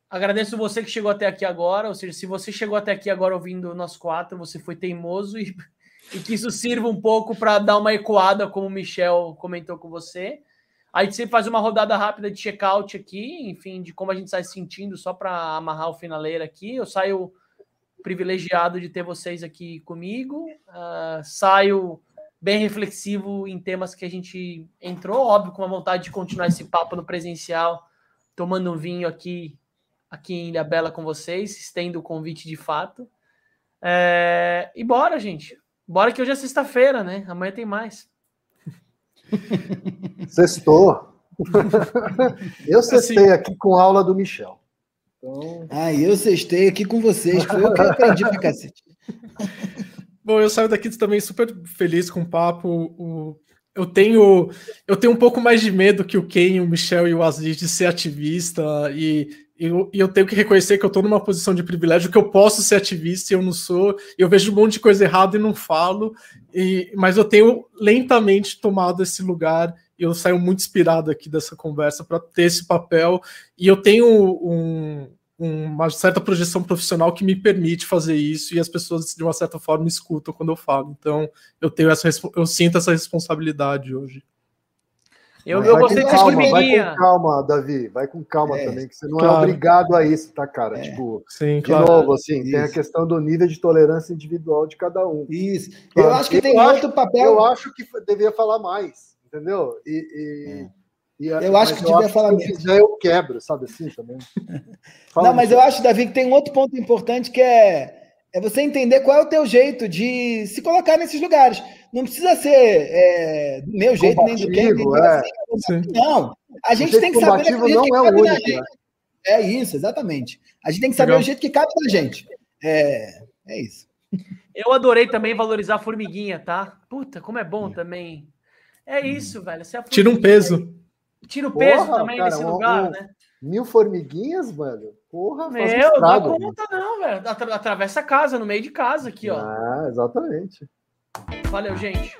agradeço você que chegou até aqui agora. Ou seja, se você chegou até aqui agora ouvindo nós quatro, você foi teimoso e, [LAUGHS] e que isso sirva um pouco para dar uma ecoada, como o Michel comentou com você. A gente sempre faz uma rodada rápida de check-out aqui, enfim, de como a gente sai sentindo, só para amarrar o finaleiro aqui. Eu saio privilegiado de ter vocês aqui comigo. Uh, saio bem reflexivo em temas que a gente entrou, óbvio, com a vontade de continuar esse papo no presencial, tomando um vinho aqui, aqui em Ilha Bela com vocês, estendo o convite de fato. É... E bora, gente. Bora que hoje é sexta-feira, né? Amanhã tem mais. [LAUGHS] Sextou. eu cestei assim, aqui com a aula do Michel. Então... Ah, eu cestei aqui com vocês. Foi eu que aprendi pra cacete. [LAUGHS] Bom, eu saio daqui também super feliz com o papo. O, eu tenho eu tenho um pouco mais de medo que o Ken, o Michel e o Aziz de ser ativista e eu, e eu tenho que reconhecer que eu estou numa posição de privilégio que eu posso ser ativista e eu não sou. Eu vejo um monte de coisa errada e não falo. E, mas eu tenho lentamente tomado esse lugar e eu saio muito inspirado aqui dessa conversa para ter esse papel. E eu tenho um, uma certa projeção profissional que me permite fazer isso e as pessoas de uma certa forma escutam quando eu falo. Então eu tenho essa eu sinto essa responsabilidade hoje. Eu, eu gostei dessa. Vai com calma, Davi. Vai com calma é, também, que você não é claro. é obrigado a isso, tá, cara? É. Tipo, Sim, de claro. novo, assim, isso. tem a questão do nível de tolerância individual de cada um. Isso. Eu acho que eu tem acho, outro papel. Eu acho que devia falar mais, entendeu? E, e, e eu acho que devia falar menos. Se eu eu quebro, sabe assim também. [LAUGHS] não, mas eu acho, Davi, que tem um outro ponto importante que é é você entender qual é o teu jeito de se colocar nesses lugares. Não precisa ser é, do meu jeito, nem do que. É. Assim, não. A gente tem que saber que não que é o único. Né? É isso, exatamente. A gente tem que saber Legal. o jeito que cabe na gente. É, é isso. Eu adorei também valorizar a formiguinha, tá? Puta, como é bom também. É isso, velho. É Tira um peso. Tira o peso Porra, também cara, nesse lugar, um, né? Mil formiguinhas, velho. Porra, Meu, um não dá conta não, velho. Atravessa a casa, no meio de casa aqui, ó. Ah, exatamente. Valeu, gente.